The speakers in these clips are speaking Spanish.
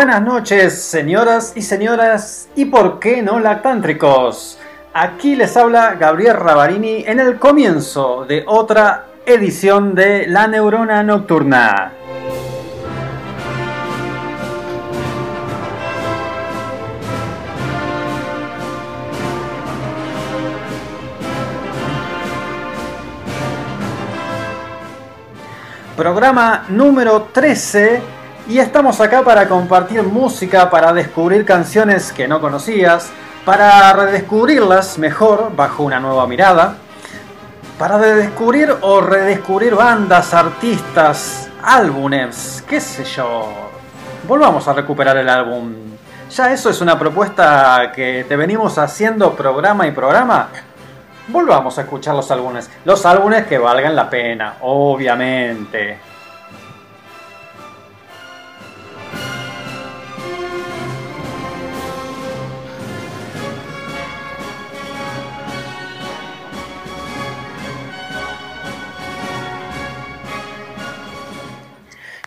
Buenas noches, señoras y señoras, y por qué no lactántricos. Aquí les habla Gabriel Ravarini en el comienzo de otra edición de La Neurona Nocturna. Programa número 13 y estamos acá para compartir música, para descubrir canciones que no conocías, para redescubrirlas mejor bajo una nueva mirada, para redescubrir o redescubrir bandas, artistas, álbumes, qué sé yo. Volvamos a recuperar el álbum. Ya eso es una propuesta que te venimos haciendo programa y programa. Volvamos a escuchar los álbumes. Los álbumes que valgan la pena, obviamente.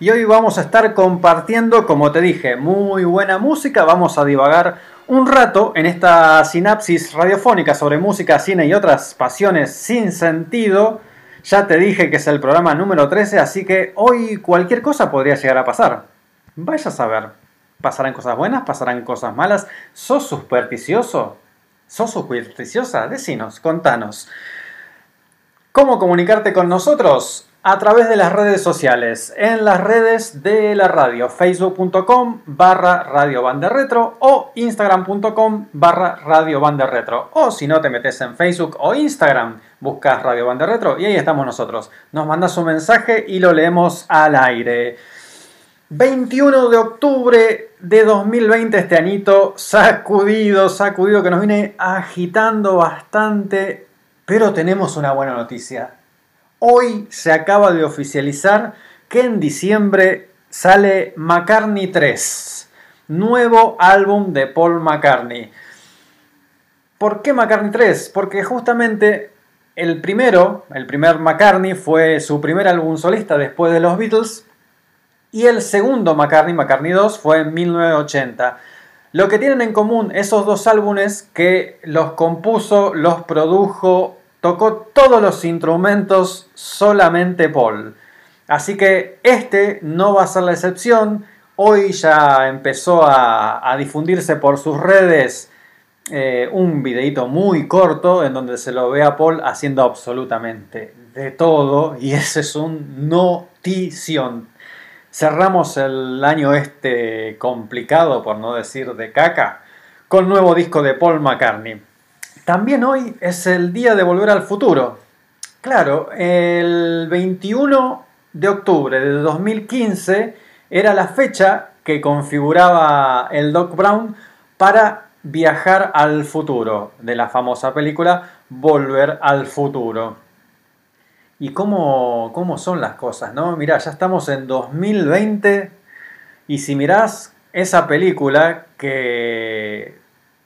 Y hoy vamos a estar compartiendo, como te dije, muy buena música. Vamos a divagar un rato en esta sinapsis radiofónica sobre música, cine y otras pasiones sin sentido. Ya te dije que es el programa número 13, así que hoy cualquier cosa podría llegar a pasar. Vaya a saber. ¿Pasarán cosas buenas? ¿Pasarán cosas malas? ¿Sos supersticioso? ¿Sos supersticiosa? Decinos, contanos. ¿Cómo comunicarte con nosotros? A través de las redes sociales, en las redes de la radio, facebook.com barra radio retro o instagram.com barra radio retro. O si no te metes en Facebook o Instagram, buscas radio banda retro y ahí estamos nosotros. Nos mandas un mensaje y lo leemos al aire. 21 de octubre de 2020, este anito sacudido, sacudido que nos viene agitando bastante, pero tenemos una buena noticia Hoy se acaba de oficializar que en diciembre sale McCartney 3, nuevo álbum de Paul McCartney. ¿Por qué McCartney 3? Porque justamente el primero, el primer McCartney, fue su primer álbum solista después de los Beatles. Y el segundo McCartney, McCartney 2, fue en 1980. Lo que tienen en común esos dos álbumes que los compuso, los produjo tocó todos los instrumentos solamente Paul. Así que este no va a ser la excepción. Hoy ya empezó a, difundirse por sus redes eh, un videito muy corto en donde se lo ve a Paul haciendo absolutamente de todo y ese es un notición. Cerramos el año este complicado, por no decir de caca, con nuevo disco de Paul McCartney. También hoy es el día de volver al futuro. Claro, el 21 de octubre de 2015 era la fecha que configuraba el Doc Brown para viajar al futuro de la famosa película Volver al futuro. Y cómo, cómo son las cosas, ¿no? Mirá, ya estamos en 2020 y si mirás esa película que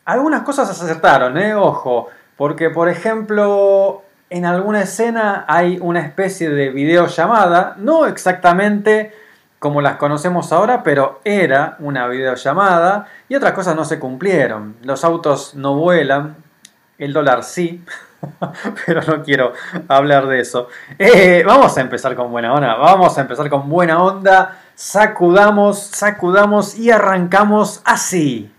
algunas cosas acertaron, ¿eh? Ojo, porque por ejemplo en alguna escena hay una especie de videollamada, no exactamente como las conocemos ahora, pero era una videollamada y otras cosas no se cumplieron. Los autos no vuelan, el dólar sí, pero no quiero hablar de eso. Eh, vamos a empezar con buena onda, vamos a empezar con buena onda, sacudamos, sacudamos y arrancamos así.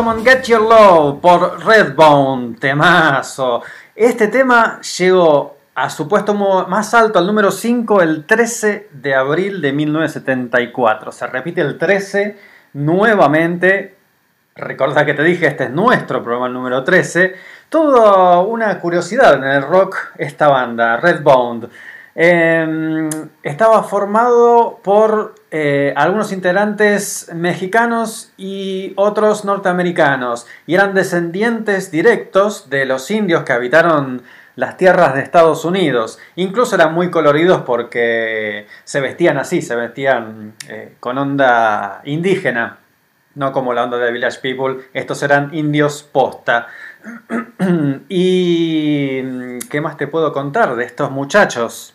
Come on Get Your Love por Redbone, temazo. Este tema llegó a su puesto más alto, al número 5, el 13 de abril de 1974. Se repite el 13 nuevamente. Recuerda que te dije, este es nuestro programa número 13. Toda una curiosidad en el rock, esta banda, Redbone. Em, estaba formado por eh, algunos integrantes mexicanos y otros norteamericanos, y eran descendientes directos de los indios que habitaron las tierras de Estados Unidos. Incluso eran muy coloridos porque se vestían así, se vestían eh, con onda indígena, no como la onda de Village People, estos eran indios posta. y ¿qué más te puedo contar de estos muchachos?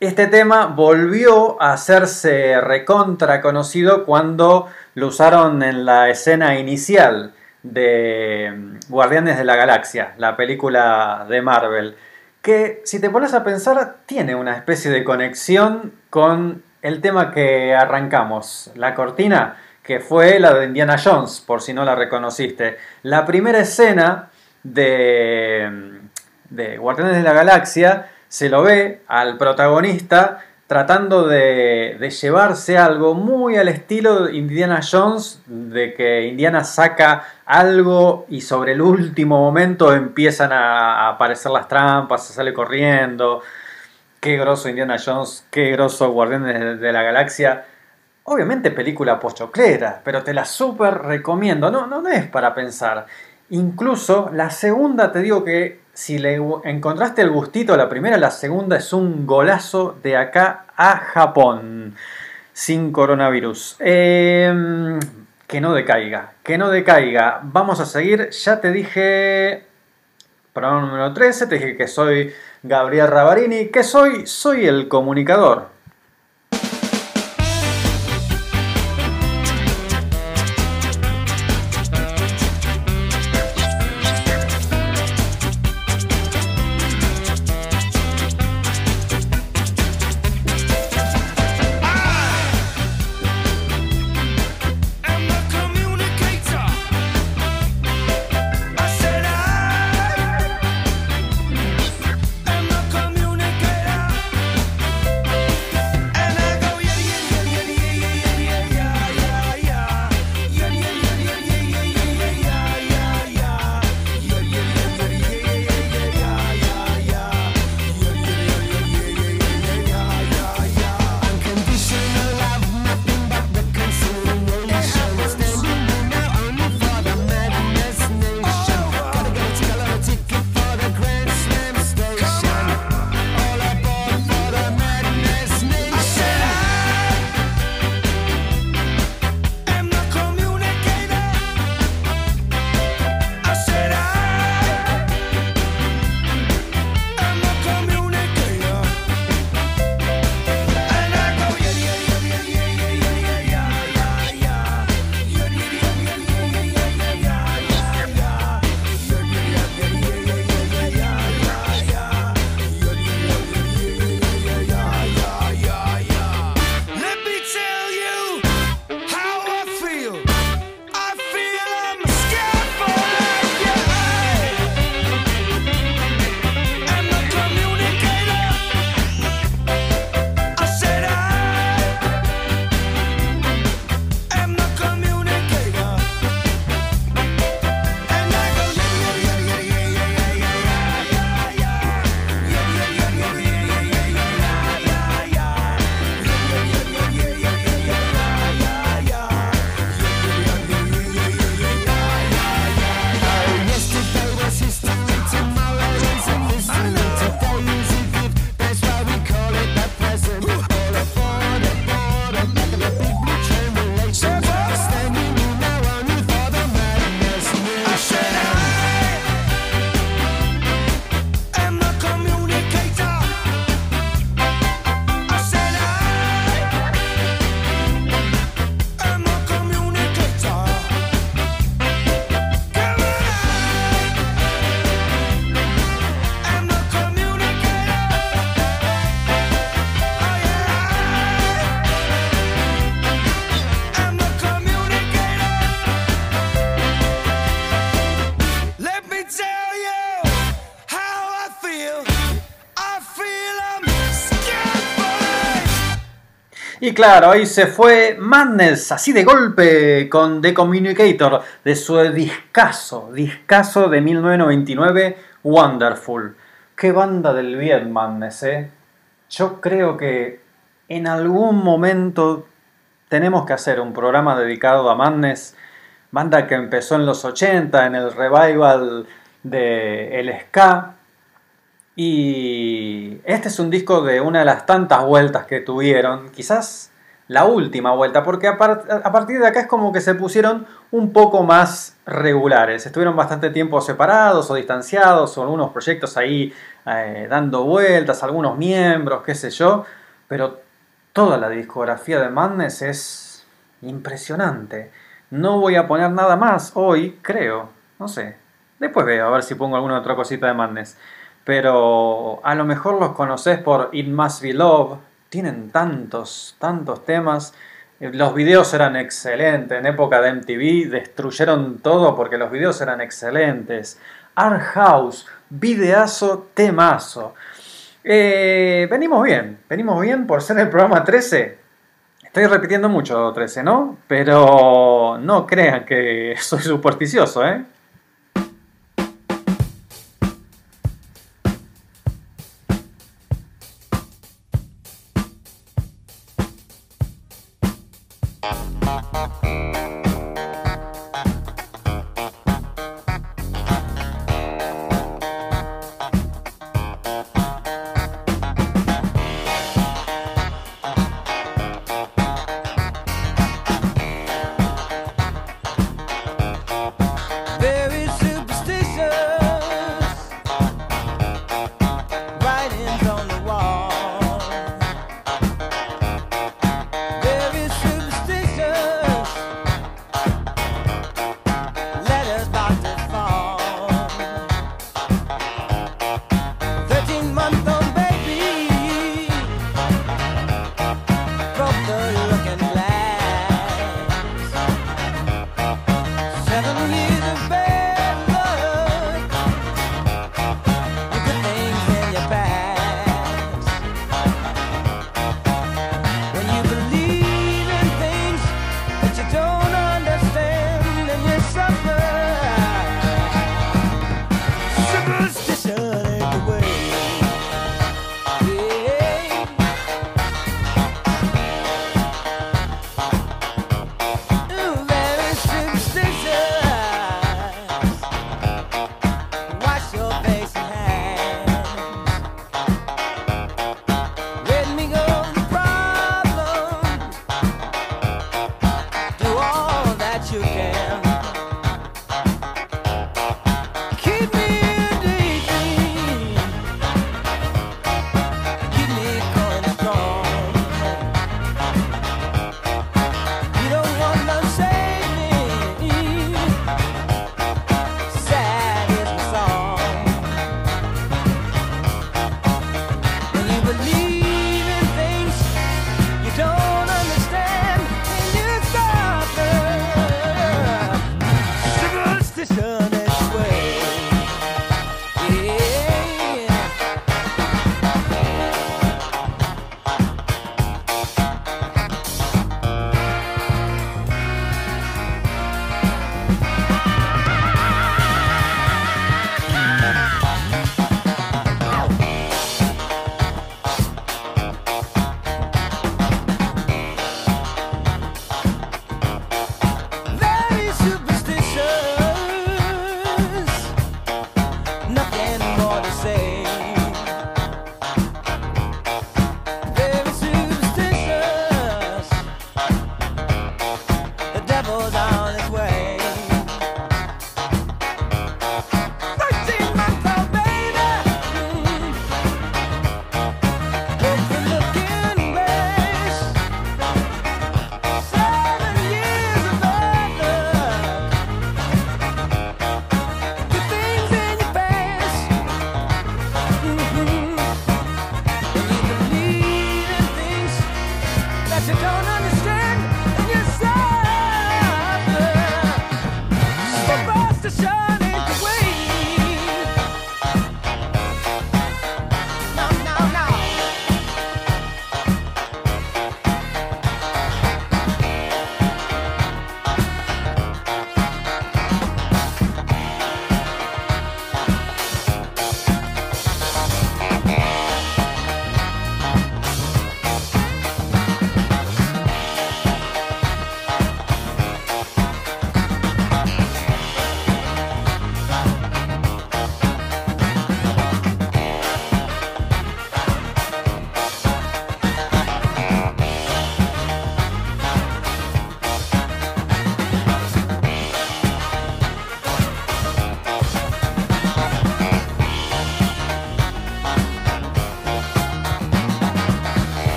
Este tema volvió a hacerse recontra conocido cuando lo usaron en la escena inicial de Guardianes de la Galaxia, la película de Marvel, que si te pones a pensar tiene una especie de conexión con el tema que arrancamos, la cortina, que fue la de Indiana Jones, por si no la reconociste. La primera escena de, de Guardianes de la Galaxia se lo ve al protagonista tratando de, llevarse algo muy al estilo de Indiana Jones, de que Indiana saca algo y sobre el último momento empiezan a, aparecer las trampas, se sale corriendo. Qué groso Indiana Jones, qué groso Guardianes de, la Galaxia. Obviamente película pochoclera, pero te la súper recomiendo. No, no es para pensar. Incluso la segunda te digo que si le encontraste el gustito, la primera, la segunda es un golazo de acá a Japón. Sin coronavirus. Em, que no decaiga, que no decaiga. Vamos a seguir. Ya te dije. Programa número 13. Te dije que soy Gabriel Rabarini. ¿Qué soy? Soy el comunicador. Y claro, ahí se fue Madness, así de golpe, con The Communicator, de su discazo, discazo de 1999, Wonderful. Qué banda del bien, Madness, ¿eh? Yo creo que en algún momento tenemos que hacer un programa dedicado a Madness, banda que empezó en los 80, en el revival de el ska, y este es un disco de una de las tantas vueltas que tuvieron. Quizás la última vuelta, porque a, partir de acá es como que se pusieron un poco más regulares. Estuvieron bastante tiempo separados o distanciados, o algunos proyectos ahí eh, dando vueltas, algunos miembros, qué sé yo, pero toda la discografía de Madness es impresionante. No voy a poner nada más hoy, creo, no sé. Después veo a ver si pongo alguna otra cosita de Madness. Pero a lo mejor los conoces por It Must Be Love, tienen tantos, tantos temas. Eh, los videos eran excelentes. En época de MTV destruyeron todo porque los videos eran excelentes. Art House, videazo, temazo. Eh, venimos bien, venimos bien por ser el programa 13. Estoy repitiendo mucho 13, ¿no? Pero no crean que soy supersticioso, ¿eh?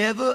Never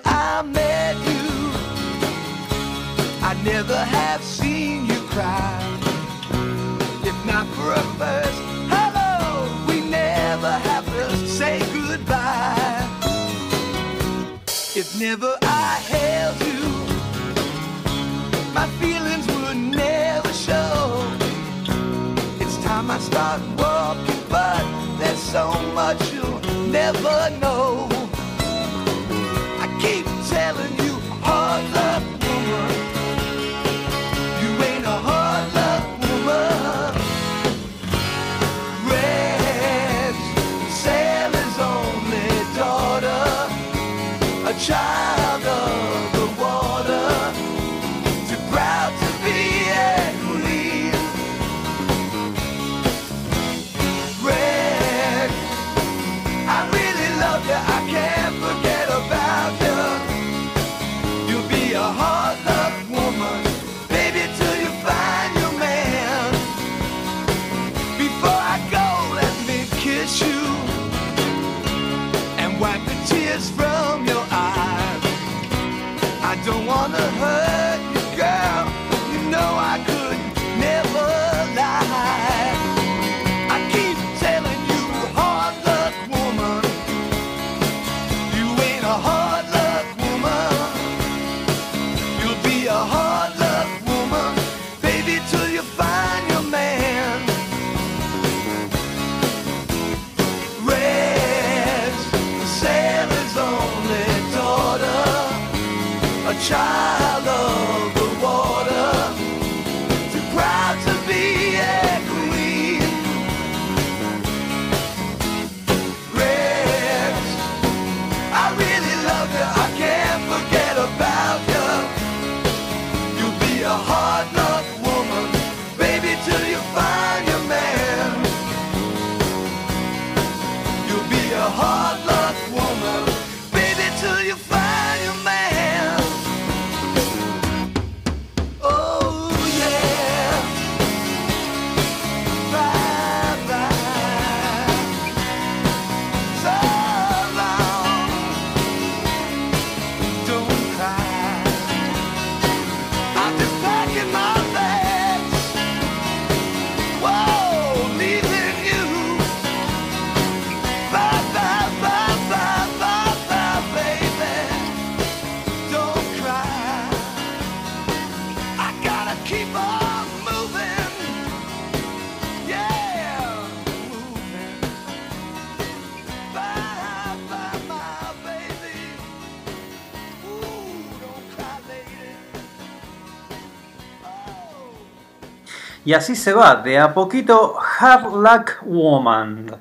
Y así se va, de a poquito, Hard Luck Woman.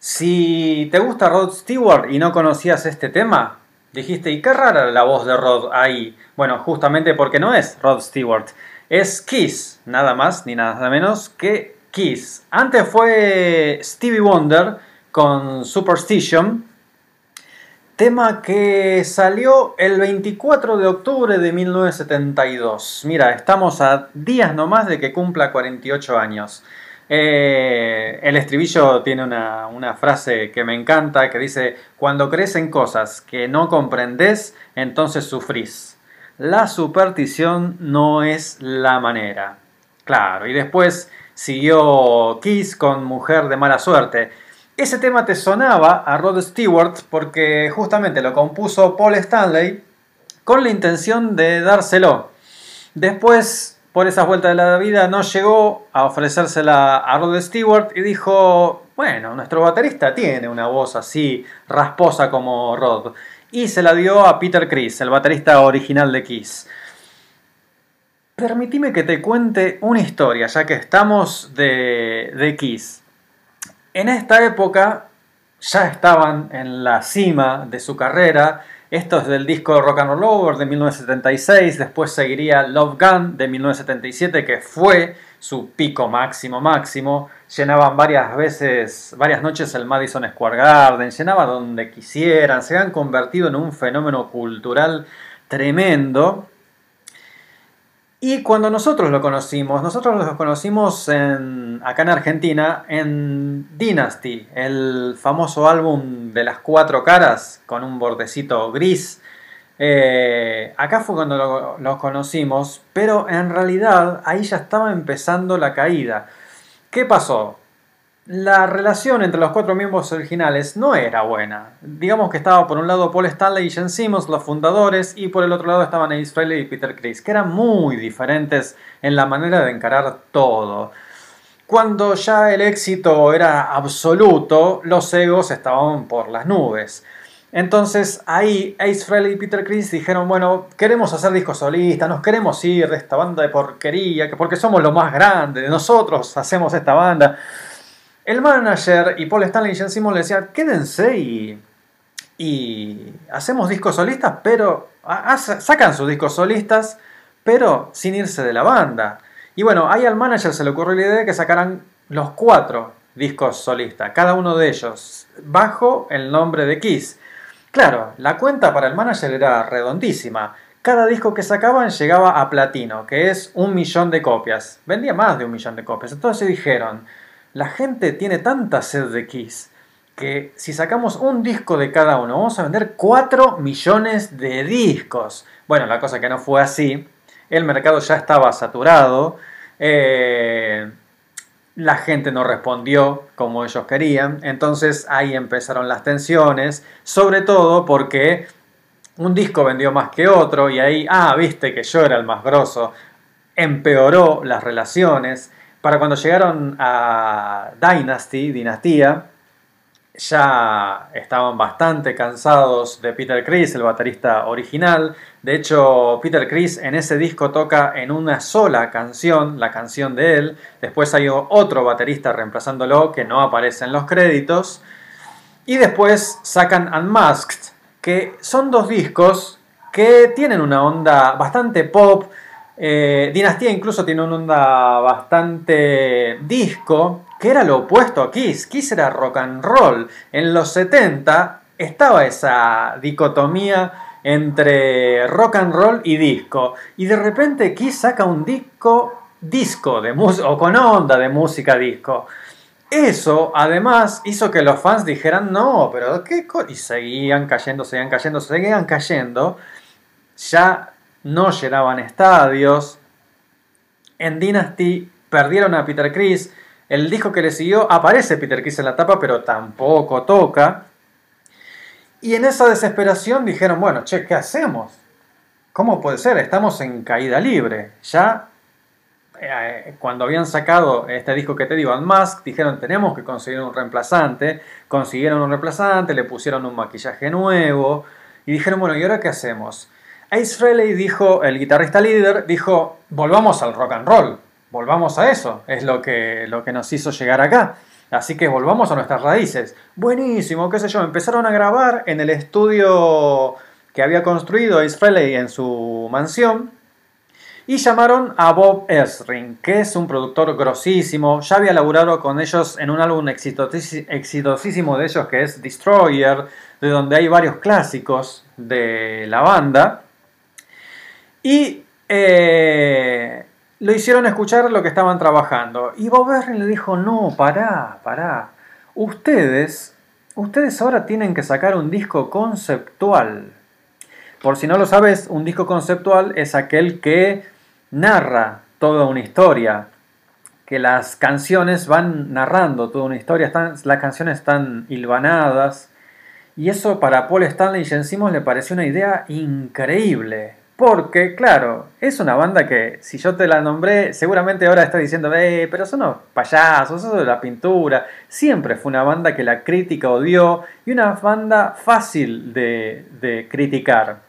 Si te gusta Rod Stewart y no conocías este tema, dijiste, ¿y qué rara la voz de Rod ahí? Bueno, justamente porque no es Rod Stewart, es Kiss, nada más ni nada menos que Kiss. Antes fue Stevie Wonder con Superstition, Tema que salió el 24 de octubre de 1972. Mira, estamos a días nomás de que cumpla 48 años. Eh, el estribillo tiene una, una frase que me encanta que dice, cuando crees en cosas que no comprendes, entonces sufrís. La superstición no es la manera. Claro, y después siguió Kiss con Mujer de mala suerte. Ese tema te sonaba a Rod Stewart porque justamente lo compuso Paul Stanley con la intención de dárselo. Después, por esas vueltas de la vida, no llegó a ofrecérsela a Rod Stewart y dijo, bueno, nuestro baterista tiene una voz así rasposa como Rod. Y se la dio a Peter Criss, el baterista original de Kiss. Permitime que te cuente una historia, ya que estamos de Kiss. En esta época ya estaban en la cima de su carrera. Esto es del disco Rock and Roll Over de 1976. Después seguiría Love Gun de 1977, que fue su pico máximo máximo. Llenaban varias veces, varias noches el Madison Square Garden, llenaban donde quisieran. Se han convertido en un fenómeno cultural tremendo. Y cuando nosotros lo conocimos, nosotros lo conocimos acá en Argentina en Dynasty, el famoso álbum de las cuatro caras con un bordecito gris. Eh, acá fue cuando lo, lo conocimos, pero en realidad ahí ya estaba empezando la caída. ¿Qué pasó? La relación entre los cuatro miembros originales no era buena. Digamos que estaba por un lado Paul Stanley y Jen Simmons, los fundadores, y por el otro lado estaban Ace Frehley y Peter Criss, que eran muy diferentes en la manera de encarar todo. Cuando ya el éxito era absoluto, los egos estaban por las nubes. Entonces ahí Ace Frehley y Peter Criss dijeron, bueno, queremos hacer discos solistas, nos queremos ir de esta banda de porquería, que porque somos lo más grande, nosotros hacemos esta banda. El manager y Paul Stanley y Jen Simmons le decían, quédense y, hacemos discos solistas, pero sacan sus discos solistas, pero sin irse de la banda. Y bueno, ahí al manager se le ocurrió la idea de que sacaran los cuatro discos solistas, cada uno de ellos, bajo el nombre de Kiss. Claro, la cuenta para el manager era redondísima. Cada disco que sacaban llegaba a platino, que es un millón de copias. Vendía más de un millón de copias. Entonces dijeron, la gente tiene tanta sed de Kiss que si sacamos un disco de cada uno, vamos a vender 4 millones de discos. Bueno, la cosa que no fue así. El mercado ya estaba saturado. Eh, la gente no respondió como ellos querían. Entonces ahí empezaron las tensiones. Sobre todo porque un disco vendió más que otro. Y ahí, ah, viste que yo era el más grosso. Empeoró las relaciones. Para cuando llegaron a Dynasty, Dinastía, ya estaban bastante cansados de Peter Criss, el baterista original. De hecho, Peter Criss en ese disco toca en una sola canción, la canción de él. Después hay otro baterista reemplazándolo que no aparece en los créditos. Y después sacan Unmasked, que son dos discos que tienen una onda bastante pop, eh, Dinastía incluso tiene una onda bastante disco, que era lo opuesto a Kiss. Kiss era rock and roll. En los 70 estaba esa dicotomía entre rock and roll y disco. Y de repente Kiss saca un disco disco de o con onda de música disco. Eso además hizo que los fans dijeran, no, pero qué y seguían cayendo, seguían cayendo, seguían cayendo. Ya no llenaban estadios. En Dynasty perdieron a Peter Criss. El disco que le siguió aparece Peter Criss en la tapa, pero tampoco toca. Y en esa desesperación dijeron, bueno, che, ¿qué hacemos? ¿Cómo puede ser? Estamos en caída libre. Ya eh, cuando habían sacado este disco que te digo, Unmask, dijeron tenemos que conseguir un reemplazante. Consiguieron un reemplazante, le pusieron un maquillaje nuevo. Y dijeron, bueno, ¿y ahora qué hacemos? Ace Frehley dijo, el guitarrista líder, dijo, volvamos al rock and roll, volvamos a eso, es lo que, lo que nos hizo llegar acá. Así que volvamos a nuestras raíces. Buenísimo, qué sé yo, empezaron a grabar en el estudio que había construido Ace Frehley en su mansión. Y llamaron a Bob Esring, que es un productor grosísimo. Ya había laburado con ellos en un álbum exitosísimo de ellos que es Destroyer, de donde hay varios clásicos de la banda. Y eh, lo hicieron escuchar lo que estaban trabajando. Y Bob Berry le dijo, no, pará, pará. Ustedes, ustedes ahora tienen que sacar un disco conceptual. Por si no lo sabes, un disco conceptual es aquel que narra toda una historia. Que las canciones van narrando toda una historia. Las canciones están hilvanadas. Y eso para Paul Stanley y Jen Simmons le pareció una idea increíble. Porque, claro, es una banda que, si yo te la nombré, seguramente ahora estás diciendo, eh, pero son unos payasos, eso de la pintura. Siempre fue una banda que la crítica odió y una banda fácil de, de criticar.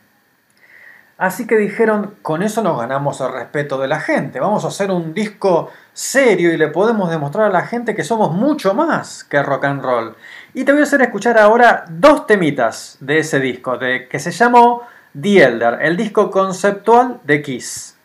Así que dijeron, con eso nos ganamos el respeto de la gente. Vamos a hacer un disco serio y le podemos demostrar a la gente que somos mucho más que rock and roll. Y te voy a hacer escuchar ahora dos temitas de ese disco, de, que se llamó The Elder, el disco conceptual de Kiss.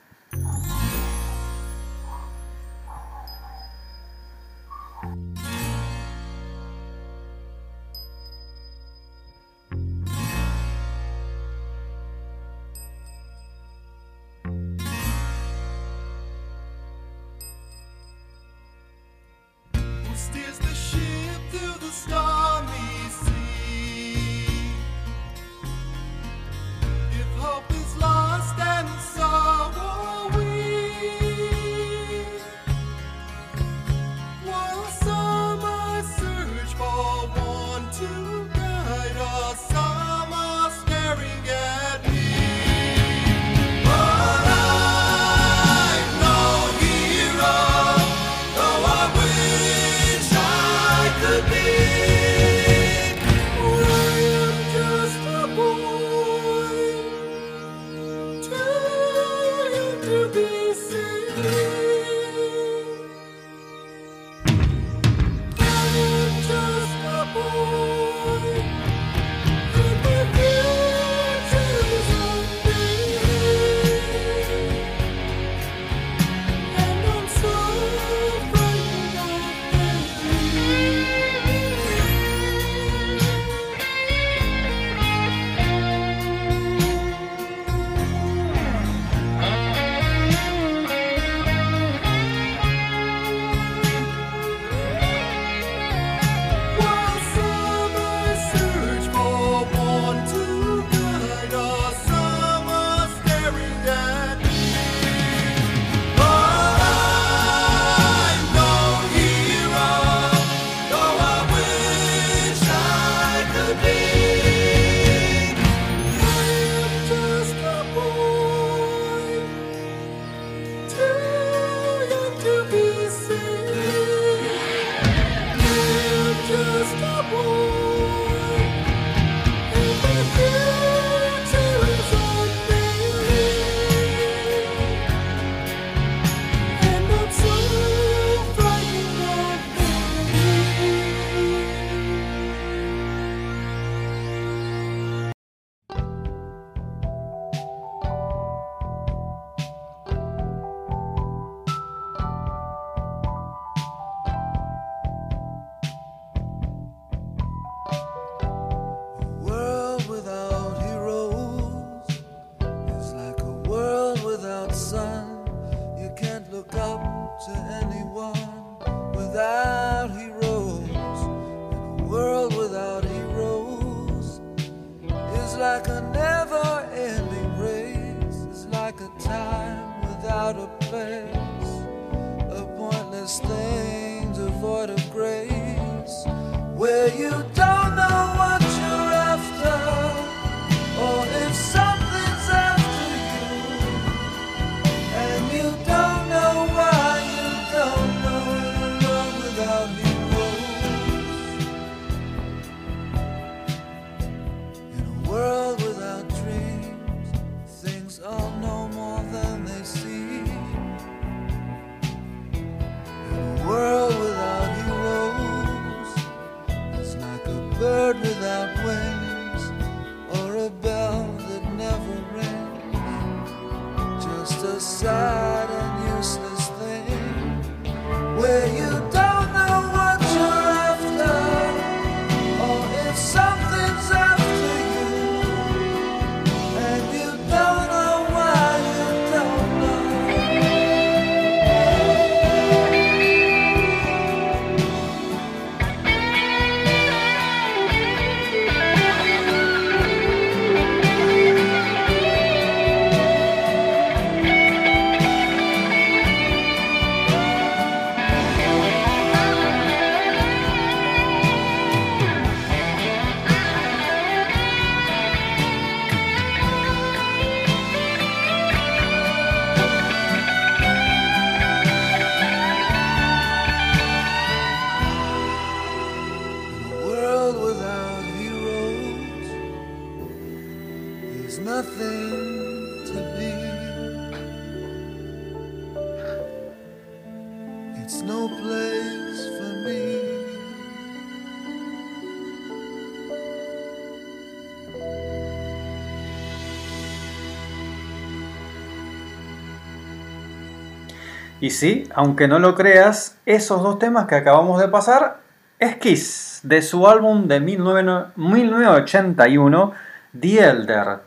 Y sí, aunque no lo creas, esos dos temas que acabamos de pasar es Kiss, de su álbum de 1981, The Elder.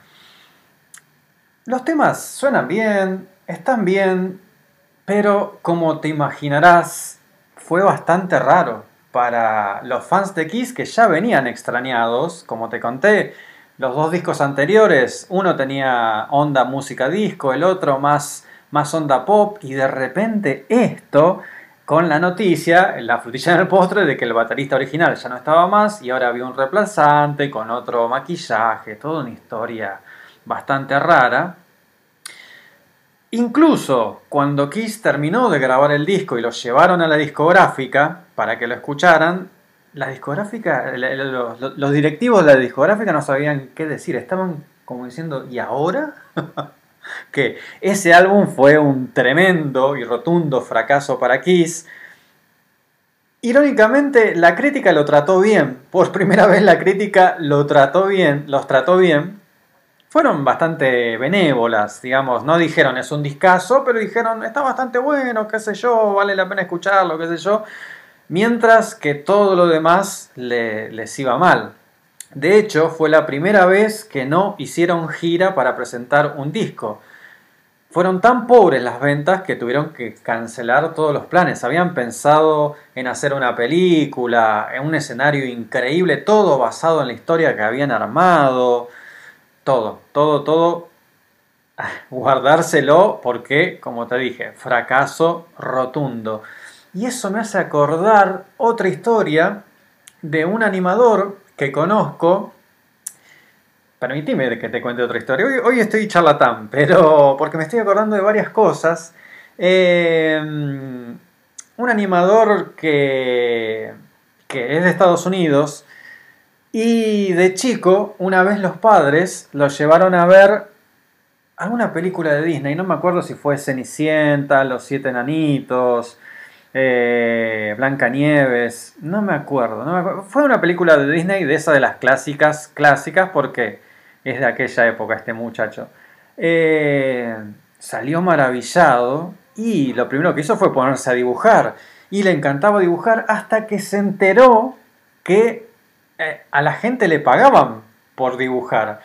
Los temas suenan bien, están bien, pero como te imaginarás, fue bastante raro para los fans de Kiss que ya venían extrañados, como te conté. Los dos discos anteriores, uno tenía onda música disco, el otro más más onda pop, y de repente esto, con la noticia, la frutilla en el postre, de que el baterista original ya no estaba más y ahora había un reemplazante con otro maquillaje, toda una historia bastante rara. Incluso cuando Kiss terminó de grabar el disco y lo llevaron a la discográfica para que lo escucharan, la discográfica, los, los directivos de la discográfica no sabían qué decir, estaban como diciendo, ¿y ahora? que ese álbum fue un tremendo y rotundo fracaso para Kiss. Irónicamente, la crítica lo trató bien. Por primera vez la crítica lo trató bien, los trató bien. Fueron bastante benévolas, digamos, no dijeron es un discazo, pero dijeron está bastante bueno, qué sé yo, vale la pena escucharlo, qué sé yo. Mientras que todo lo demás les iba mal. De hecho, fue la primera vez que no hicieron gira para presentar un disco. Fueron tan pobres las ventas que tuvieron que cancelar todos los planes. Habían pensado en hacer una película, en un escenario increíble, todo basado en la historia que habían armado. Todo, todo, todo. Guardárselo porque, como te dije, fracaso rotundo. Y eso me hace acordar otra historia de un animador que conozco. Permitime que te cuente otra historia. Hoy, estoy charlatán, pero porque me estoy acordando de varias cosas. Eh, un animador que, que es de Estados Unidos y de chico, una vez los padres lo llevaron a ver alguna película de Disney. No me acuerdo si fue Cenicienta, Los Siete Enanitos eh, Blancanieves, no me, acuerdo, no. Fue una película de Disney, de esa de las clásicas, clásicas, porque es de aquella época este muchacho. Eh, salió maravillado y lo primero que hizo fue ponerse a dibujar. Y le encantaba dibujar hasta que se enteró que eh, a la gente le pagaban por dibujar.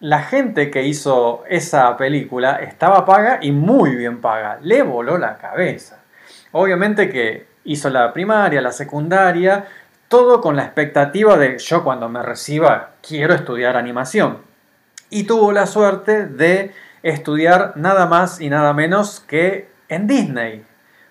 La gente que hizo esa película estaba paga y muy bien paga. Le voló la cabeza. Obviamente que hizo la primaria, la secundaria, todo con la expectativa de yo cuando me reciba quiero estudiar animación. Y tuvo la suerte de estudiar nada más y nada menos que en Disney,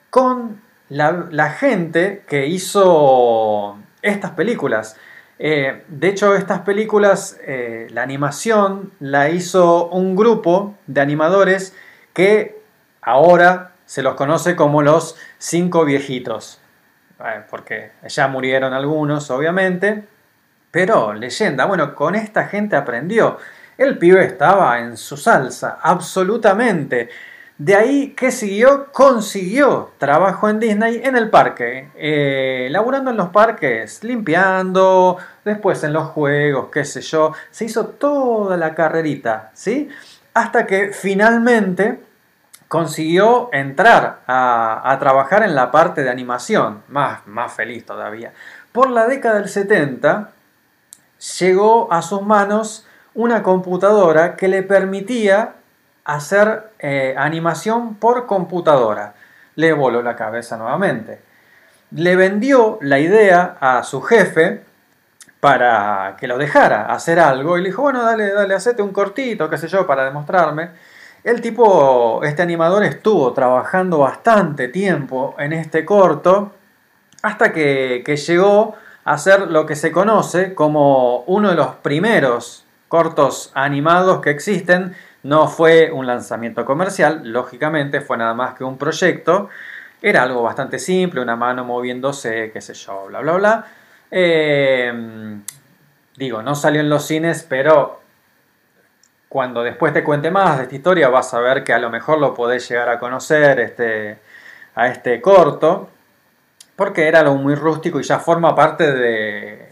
con la, gente que hizo estas películas. Eh, de hecho, estas películas, eh, la animación la hizo un grupo de animadores que ahora se los conoce como los cinco viejitos, eh, porque ya murieron algunos, obviamente, pero leyenda, bueno, con esta gente aprendió. El pibe estaba en su salsa, absolutamente. De ahí que siguió, consiguió trabajo en Disney en el parque, eh, laburando en los parques, limpiando, después en los juegos, qué sé yo. Se hizo toda la carrerita, ¿sí? Hasta que finalmente consiguió entrar a, trabajar en la parte de animación, más, más feliz todavía. Por la década del 70 llegó a sus manos una computadora que le permitía hacer eh, animación por computadora. Le voló la cabeza nuevamente. Le vendió la idea a su jefe para que lo dejara hacer algo y le dijo, bueno, dale, dale, hacete un cortito, qué sé yo, para demostrarme. El tipo, este animador estuvo trabajando bastante tiempo en este corto hasta que, llegó a ser lo que se conoce como uno de los primeros cortos animados que existen. No fue un lanzamiento comercial, lógicamente fue nada más que un proyecto. Era algo bastante simple, una mano moviéndose, qué sé yo, bla, bla, bla. Eh, digo, no salió en los cines, pero cuando después te cuente más de esta historia vas a ver que a lo mejor lo podés llegar a conocer este, a este corto, porque era algo muy rústico y ya forma parte de,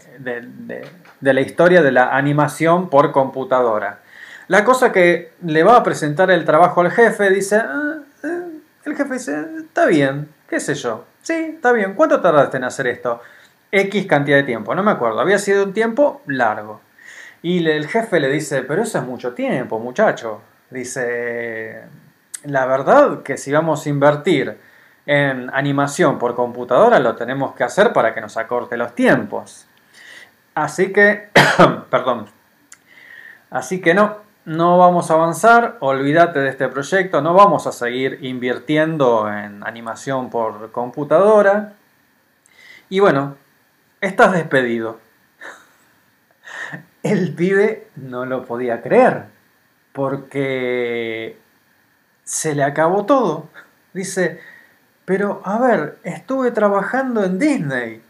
la historia de la animación por computadora. La cosa que le va a presentar el trabajo al jefe dice, ah, eh", el jefe dice, está bien, qué sé yo, sí, está bien, ¿cuánto tardaste en hacer esto? X cantidad de tiempo, no me acuerdo, había sido un tiempo largo. Y el jefe le dice, pero eso es mucho tiempo, muchacho. Dice, la verdad que si vamos a invertir en animación por computadora, lo tenemos que hacer para que nos acorte los tiempos. Así que, perdón, así que no, no vamos a avanzar, olvídate de este proyecto, no vamos a seguir invirtiendo en animación por computadora. Y bueno, estás despedido el pibe no lo podía creer, porque se le acabó todo. Dice, pero a ver, estuve trabajando en Disney,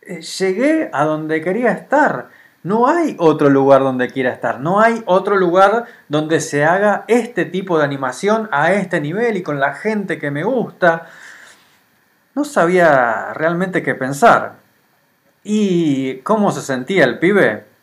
eh, llegué a donde quería estar, no hay otro lugar donde quiera estar, no hay otro lugar donde se haga este tipo de animación a este nivel y con la gente que me gusta. No sabía realmente qué pensar. ¿Y cómo se sentía el pibe?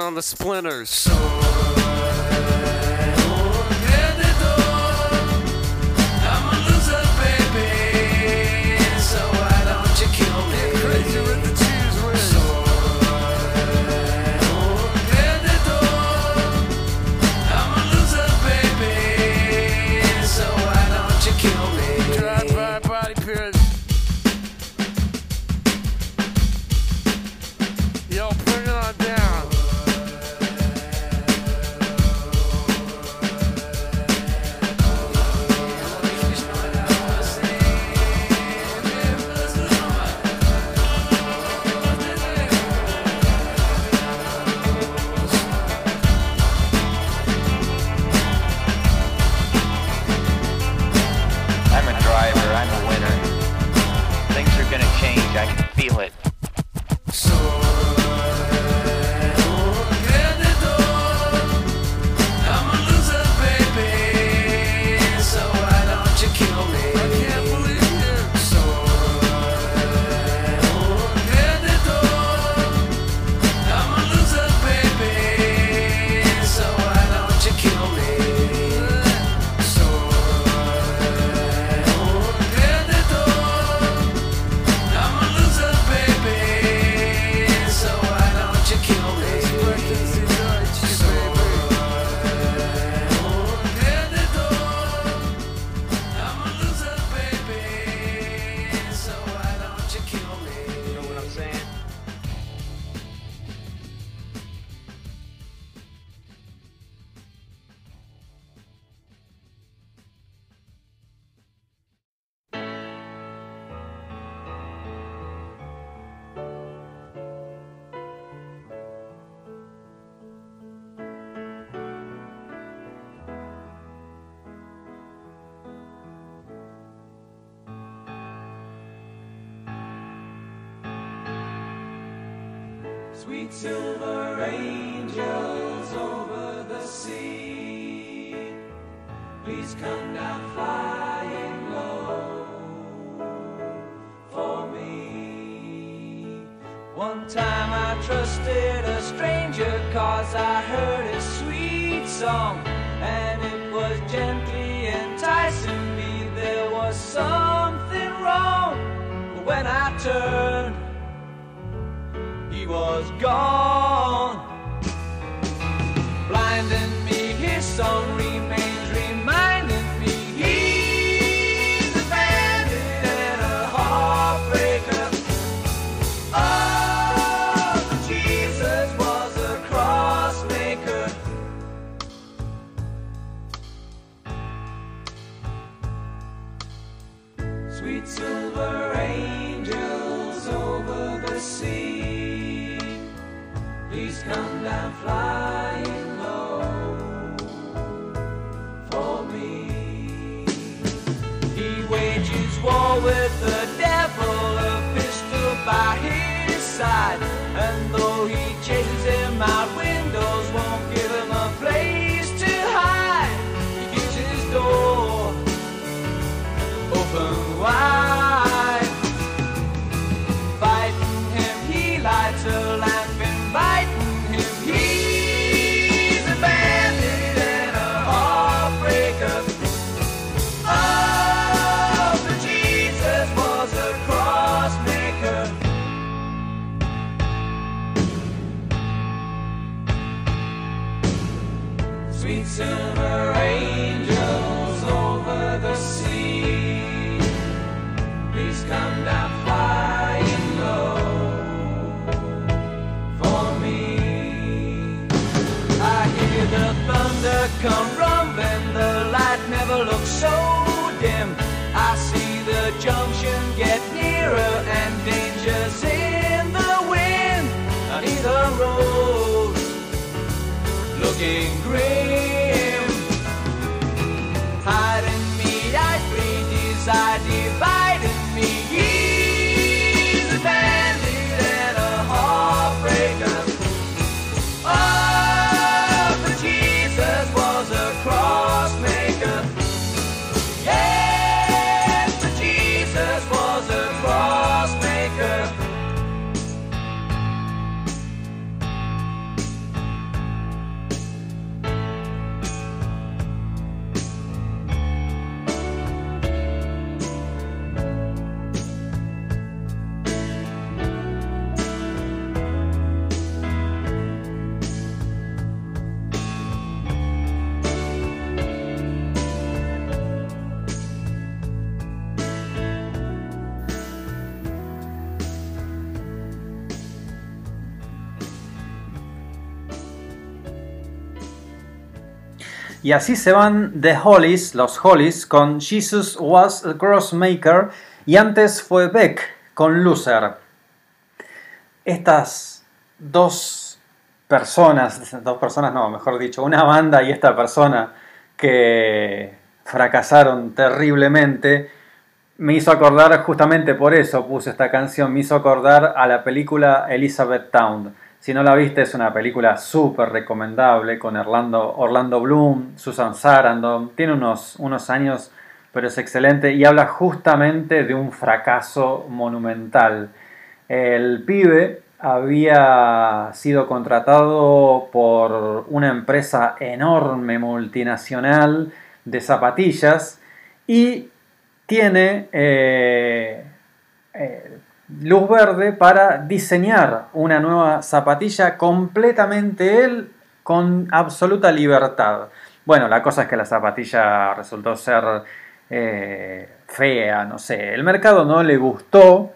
on the splinters. Y así se van The Hollies, los Hollies, con Jesus Was a Crossmaker. Y antes fue Beck con Loser. Estas dos personas, dos personas no, mejor dicho, una banda y esta persona que fracasaron terriblemente, me hizo acordar, justamente por eso puse esta canción, me hizo acordar a la película Elizabeth Town. Si no la viste, es una película súper recomendable con Orlando, Orlando Bloom, Susan Sarandon. Tiene unos, unos años, pero es excelente y habla justamente de un fracaso monumental. El pibe había sido contratado por una empresa enorme multinacional de zapatillas y tiene eh, eh, luz verde para diseñar una nueva zapatilla completamente él con absoluta libertad. Bueno, la cosa es que la zapatilla resultó ser eh, fea, no sé. El mercado no le gustó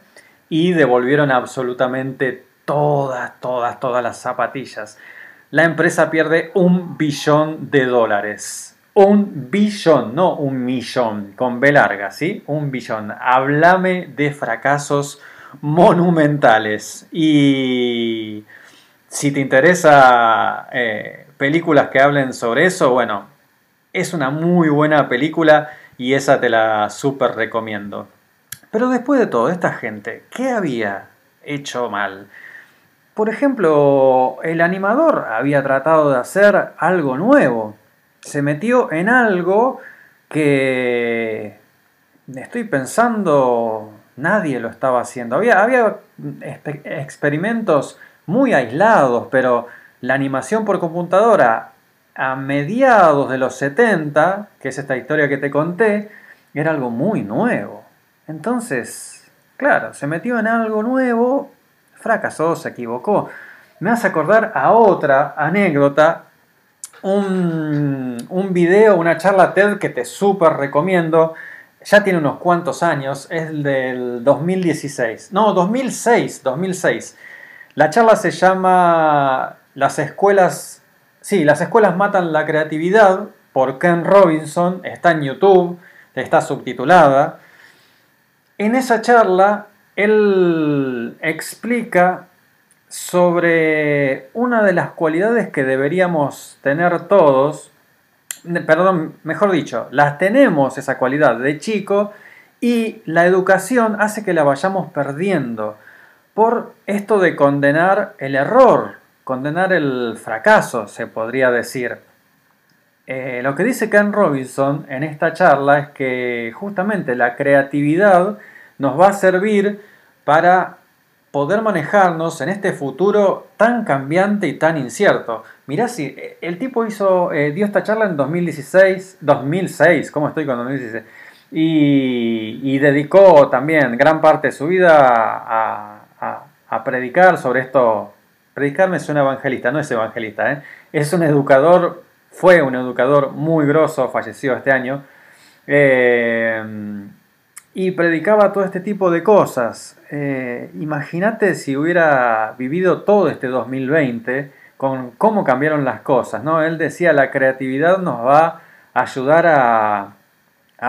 y devolvieron absolutamente todas, todas, todas las zapatillas. La empresa pierde un billón de dólares. Un billón, no un millón, con B larga, ¿sí? Un billón. Háblame de fracasos monumentales. Y si te interesa eh, películas que hablen sobre eso, bueno, es una muy buena película y esa te la súper recomiendo. Pero después de todo, esta gente, ¿qué había hecho mal? por ejemplo, el animador había tratado de hacer algo nuevo. Se metió en algo que estoy pensando nadie lo estaba haciendo. Había, había exper- experimentos muy aislados, pero la animación por computadora a mediados de los 70, que es esta historia que te conté, era algo muy nuevo. Entonces, claro, se metió en algo nuevo, fracasó, se equivocó. Me hace acordar a otra anécdota, un, un video, una charla TED que te súper recomiendo. Ya tiene unos cuantos años, es el del 2016. No, 2006, 2006. La charla se llama Las escuelas... Sí, las escuelas matan la creatividad por Ken Robinson. Está en YouTube, está subtitulada. En esa charla, él explica sobre una de las cualidades que deberíamos tener todos, perdón, mejor dicho, las tenemos esa cualidad de chico y la educación hace que la vayamos perdiendo por esto de condenar el error, condenar el fracaso, se podría decir. Eh, lo que dice Ken Robinson en esta charla es que justamente la creatividad nos va a servir para poder manejarnos en este futuro tan cambiante y tan incierto. Mirá si eh, el tipo hizo, eh, dio esta charla en 2016, 2006, ¿cómo estoy con 2016? Y, y dedicó también gran parte de su vida a, predicar sobre esto. Predicar me suena evangelista, no es evangelista, ¿eh? es un educador, fue un educador muy grosso, falleció este año. Y predicaba todo este tipo de cosas. Imagínate si hubiera vivido todo este 2020 con cómo cambiaron las cosas, ¿no? Él decía, la creatividad nos va a ayudar a,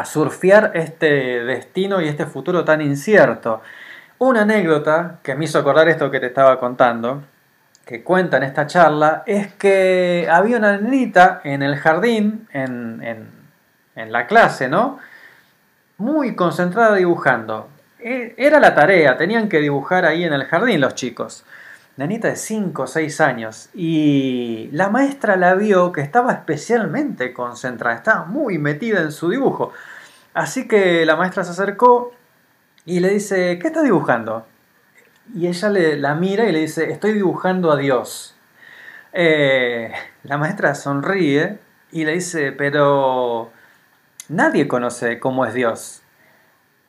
surfear este destino y este futuro tan incierto. Una anécdota que me hizo acordar esto que te estaba contando, que cuenta en esta charla, es que había una nenita en el jardín, en, en- en la clase, ¿no? muy concentrada dibujando. E- Era la tarea, tenían que dibujar ahí en el jardín los chicos. Nenita de 5 o 6 años. Y la maestra la vio que estaba especialmente concentrada, estaba muy metida en su dibujo. Así que la maestra se acercó y le dice, ¿qué estás dibujando? Y ella le, la mira y le dice, estoy dibujando a Dios. Eh, la maestra sonríe y le dice, pero nadie conoce cómo es Dios.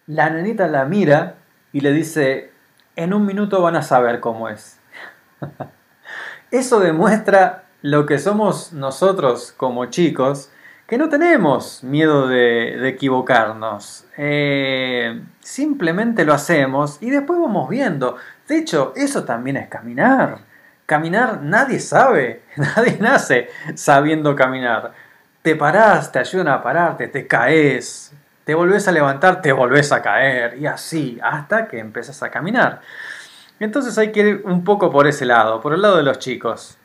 La nenita la mira y le dice, en un minuto van a saber cómo es. Eso demuestra lo que somos nosotros como chicos, que no tenemos miedo de, equivocarnos. Eh, simplemente lo hacemos y después vamos viendo. De hecho, eso también es caminar. Caminar nadie sabe, nadie nace sabiendo caminar. Te parás, te ayudan a pararte, te caes, te volvés a levantar, te volvés a caer y así hasta que empiezas a caminar. Entonces hay que ir un poco por ese lado, por el lado de los chicos.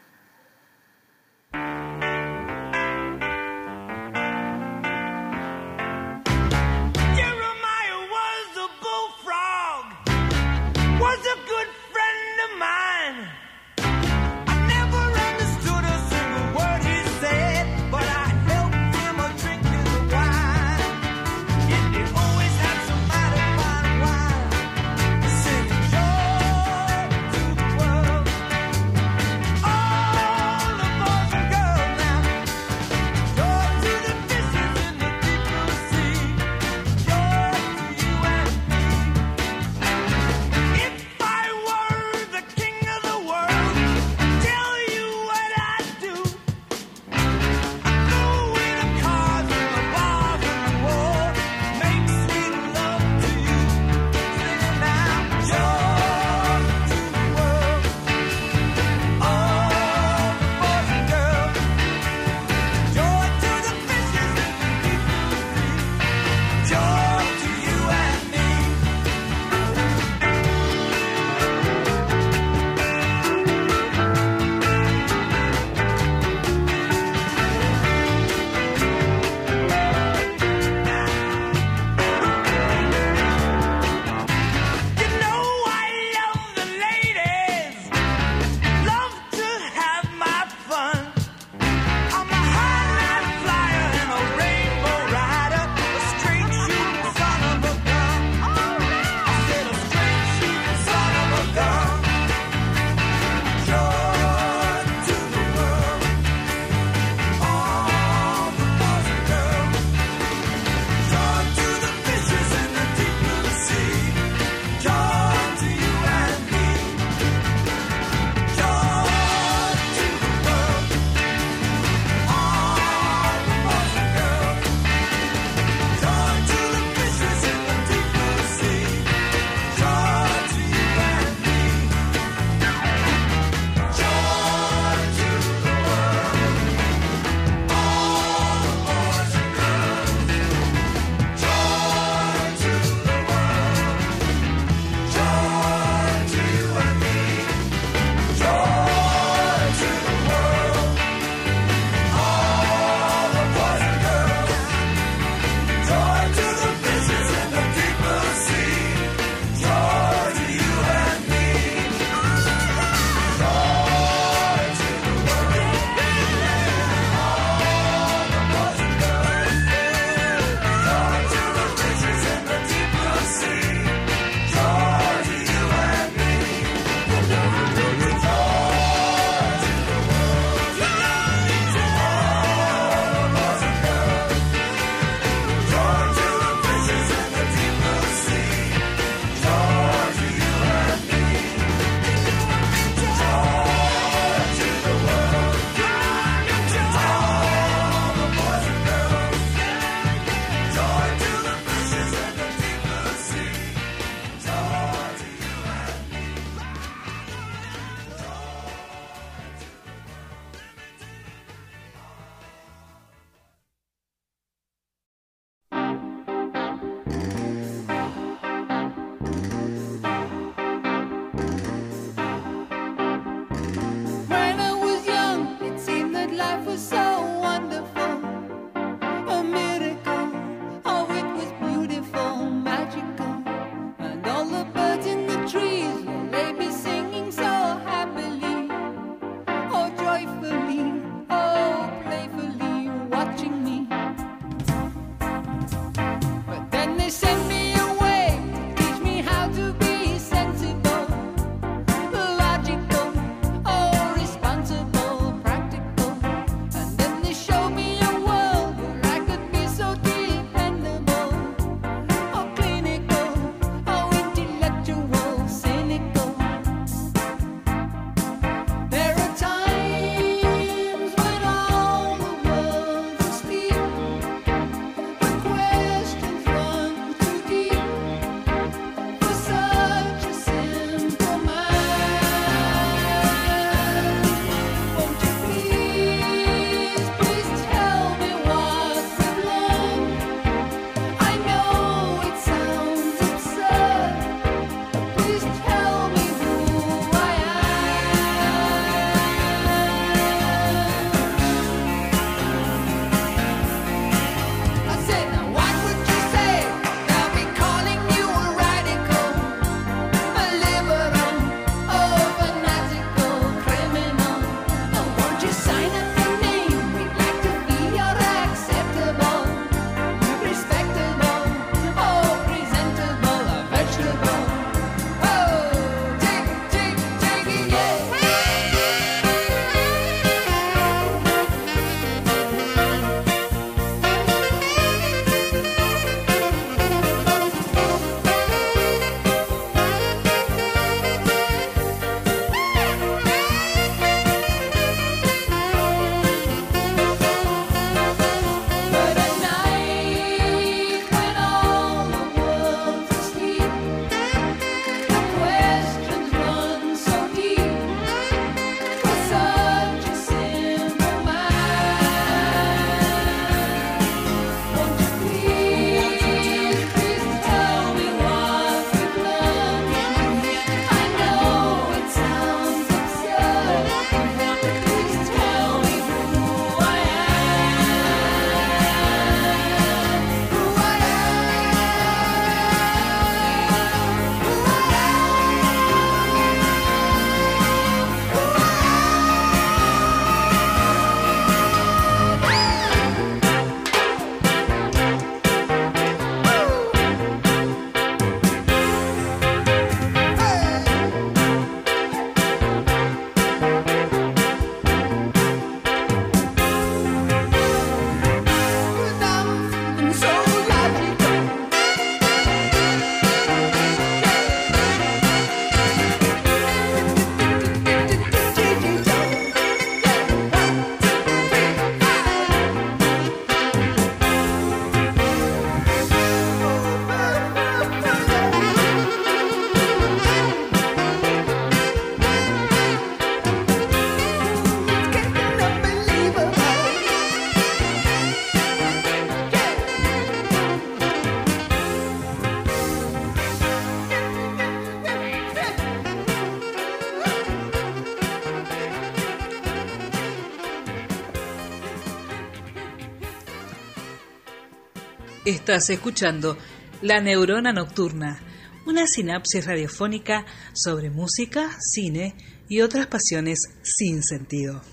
Estás escuchando La Neurona Nocturna, una sinapsis radiofónica sobre música, cine y otras pasiones sin sentido.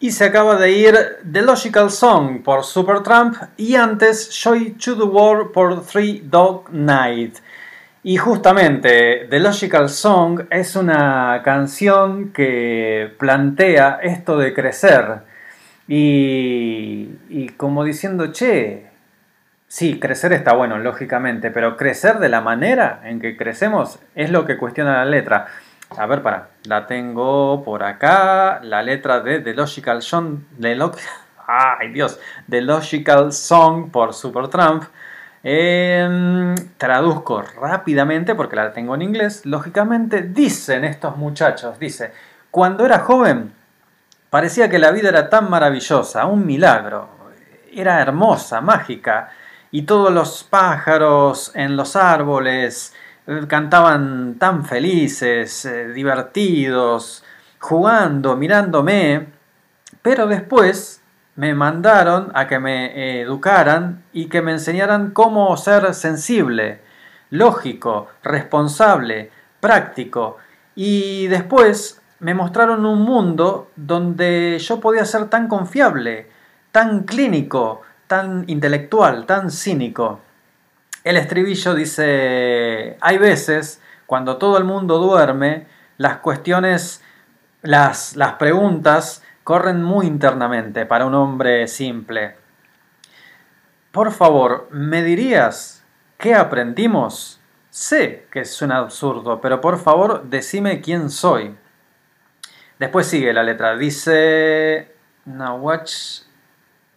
Y se acaba de ir The Logical Song por Supertramp y antes Joy to the World por Three Dog Night. Y justamente The Logical Song es una canción que plantea esto de crecer. Y, y como diciendo, che, sí, crecer está bueno, lógicamente, pero crecer de la manera en que crecemos es lo que cuestiona la letra. A ver, para, la tengo por acá, la letra de The Logical Song, de Lo- ay Dios, The Logical Song por Supertramp. Em, traduzco rápidamente porque la tengo en inglés. Lógicamente dicen estos muchachos, dice, cuando era joven parecía que la vida era tan maravillosa, un milagro, era hermosa, mágica, y todos los pájaros en los árboles eh, cantaban tan felices, eh, divertidos, jugando, mirándome, pero después me mandaron a que me educaran y que me enseñaran cómo ser sensible, lógico, responsable, práctico. Y después me mostraron un mundo donde yo podía ser tan confiable, tan clínico, tan intelectual, tan cínico. El estribillo dice, hay veces, cuando todo el mundo duerme, las cuestiones, las, las preguntas corren muy internamente para un hombre simple. Por favor, ¿me dirías qué aprendimos? Sé que suena absurdo, pero por favor decime quién soy. Después sigue la letra. Dice... Now watch...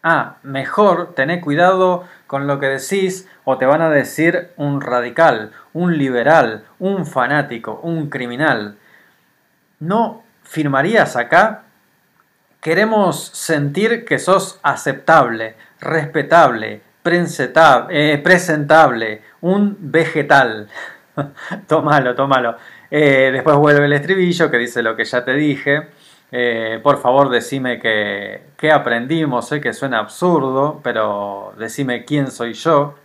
Ah, mejor tener cuidado con lo que decís o te van a decir un radical, un liberal, un fanático, un criminal. ¿No firmarías acá? Queremos sentir que sos aceptable, respetable, eh, presentable, un vegetal. tómalo, tómalo. Eh, después vuelve el estribillo que dice lo que ya te dije. Eh, por favor, decime que, que aprendimos. Sé que suena absurdo, pero decime quién soy yo.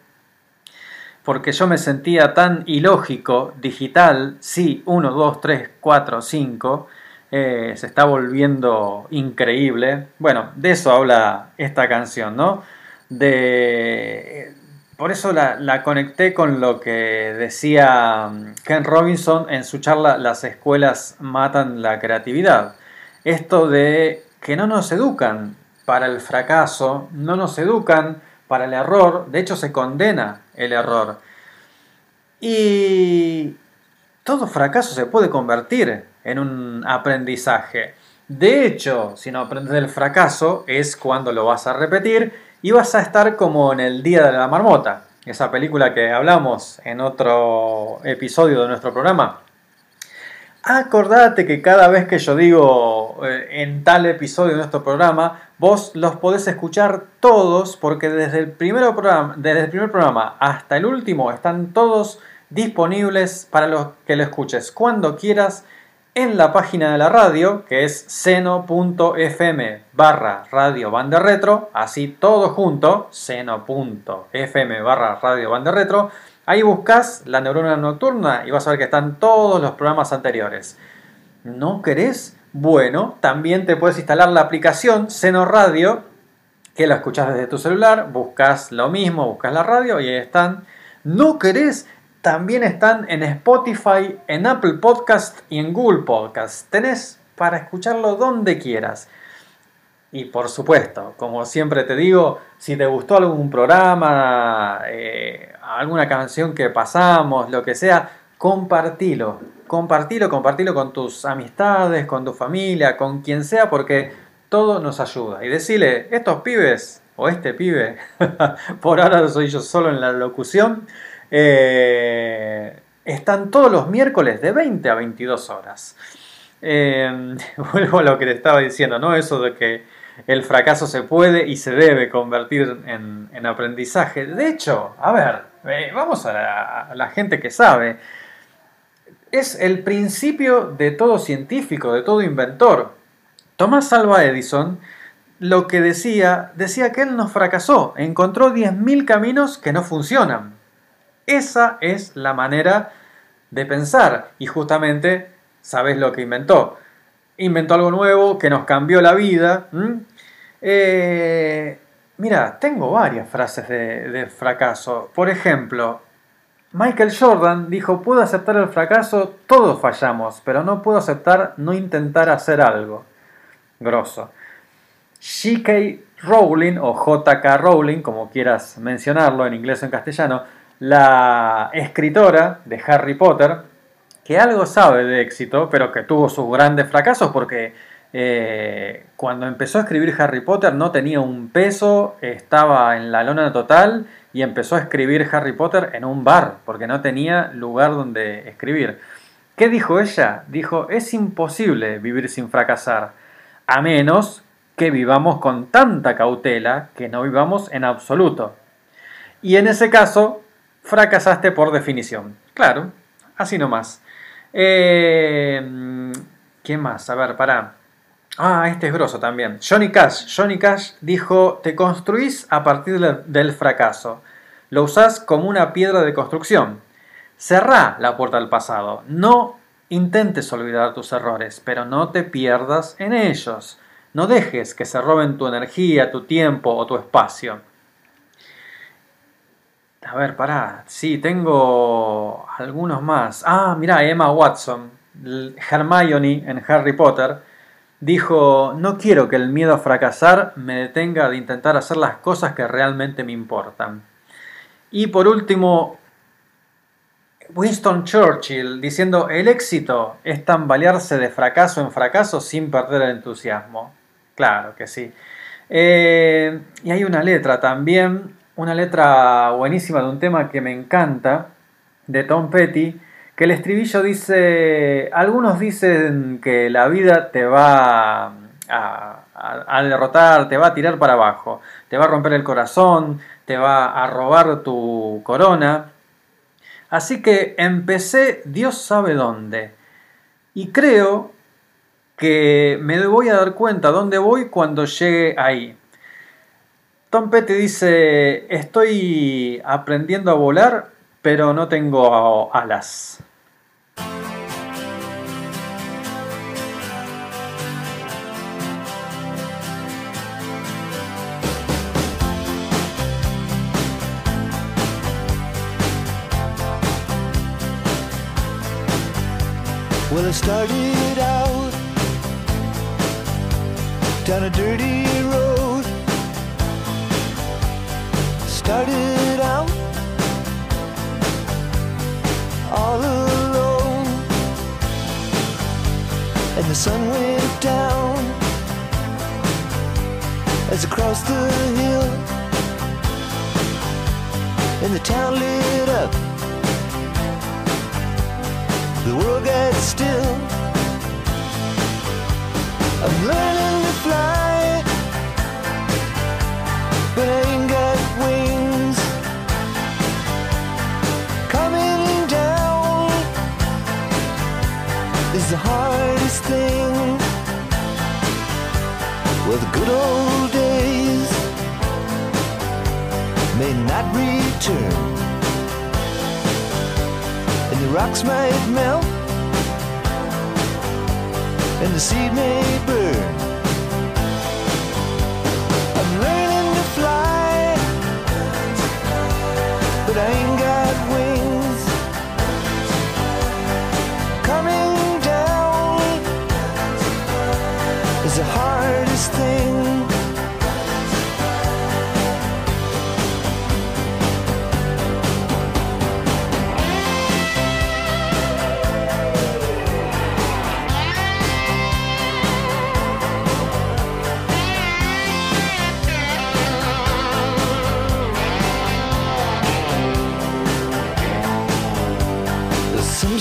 Porque yo me sentía tan ilógico, digital, sí, 1, 2, 3, 4, 5, eh, se está volviendo increíble. Bueno, de eso habla esta canción, ¿no? De, por eso la, la conecté con lo que decía mm, Ken Robinson en su charla Las escuelas matan la creatividad. Esto de que no nos educan para el fracaso, no nos educan para el error, de hecho se condena el error. Y todo fracaso se puede convertir en un aprendizaje. De hecho, si no aprendes del fracaso es cuando lo vas a repetir y vas a estar como en el Día de la Marmota, esa película que hablamos en otro episodio de nuestro programa. Acordate que cada vez que yo digo eh, en tal episodio de nuestro programa, vos los podés escuchar todos porque desde el, primero programa, desde el primer programa hasta el último están todos disponibles para los que lo escuches cuando quieras en la página de la radio que es seno.fm barra así todo junto, seno.fm barra. Ahí buscas la neurona nocturna y vas a ver que están todos los programas anteriores. ¿No querés? Bueno, también te puedes instalar la aplicación Seno Radio, que la escuchás desde tu celular, buscas lo mismo, buscas la radio y ahí están. ¿No querés? También están en Spotify, en Apple Podcast y en Google Podcast. Tenés para escucharlo donde quieras. Y por supuesto, como siempre te digo, si te gustó algún programa, eh, alguna canción que pasamos, lo que sea, compartilo. Compartilo, compartilo con tus amistades, con tu familia, con quien sea, porque todo nos ayuda. Y decirle, estos pibes, o este pibe, por ahora soy yo solo en la locución, eh, están todos los miércoles de 20 a 22 horas. Eh, vuelvo a lo que te estaba diciendo, ¿no? Eso de que el fracaso se puede y se debe convertir en aprendizaje. De hecho, a ver, eh, vamos a la, gente que sabe. Es el principio de todo científico, de todo inventor. Tomás Alva Edison lo que decía, decía que él no fracasó, encontró 10.000 caminos que no funcionan. Esa es la manera de pensar y justamente sabes lo que inventó. Inventó algo nuevo que nos cambió la vida. Eh, mira, tengo varias frases de, fracaso. Por ejemplo, Michael Jordan dijo, puedo aceptar el fracaso, todos fallamos, pero no puedo aceptar no intentar hacer algo. Grosso. J.K. Rowling, o J.K. Rowling, como quieras mencionarlo en inglés o en castellano, la escritora de Harry Potter, que algo sabe de éxito, pero que tuvo sus grandes fracasos porque eh, cuando empezó a escribir Harry Potter no tenía un peso, estaba en la lona total y empezó a escribir Harry Potter en un bar porque no tenía lugar donde escribir. ¿Qué dijo ella? Dijo, es imposible vivir sin fracasar, a menos que vivamos con tanta cautela que no vivamos en absoluto. Y en ese caso, fracasaste por definición. Claro, así nomás. Eh, ¿Qué más? A ver, pará. Ah, este es grosso también. Johnny Cash. Johnny Cash dijo, te construís a partir de- del fracaso. Lo usás como una piedra de construcción. Cerrá la puerta al pasado. No intentes olvidar tus errores, pero no te pierdas en ellos. No dejes que se roben tu energía, tu tiempo o tu espacio. A ver, pará. Sí, tengo algunos más. Ah, mirá, Emma Watson, Hermione en Harry Potter, dijo, no quiero que el miedo a fracasar me detenga de intentar hacer las cosas que realmente me importan. Y por último, Winston Churchill diciendo, el éxito es tambalearse de fracaso en fracaso sin perder el entusiasmo. Claro que sí. Eh, y hay una letra también, una letra buenísima de un tema que me encanta, de Tom Petty, que el estribillo dice, algunos dicen que la vida te va a, derrotar, te va a tirar para abajo, te va a romper el corazón, te va a robar tu corona. Así que empecé Dios sabe dónde. Y creo que me voy a dar cuenta dónde voy cuando llegue ahí. Tom Petty dice, estoy aprendiendo a volar, pero no tengo alas. Well, I started out down a dirty road. Started out all alone, and the sun went down as I crossed the hill, and the town lit up the world gets still. I'm learning to fly, but I ain't got wings. Coming down is the hardest thing. Well, the good old days may not return and the rocks might melt, and the seed may burn. I'm learning to fly, but I ain't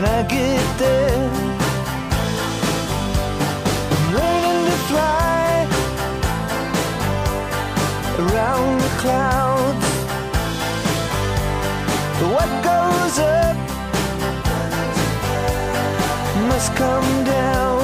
when I get there. I'm learning to fly around the clouds. But what goes up must come down.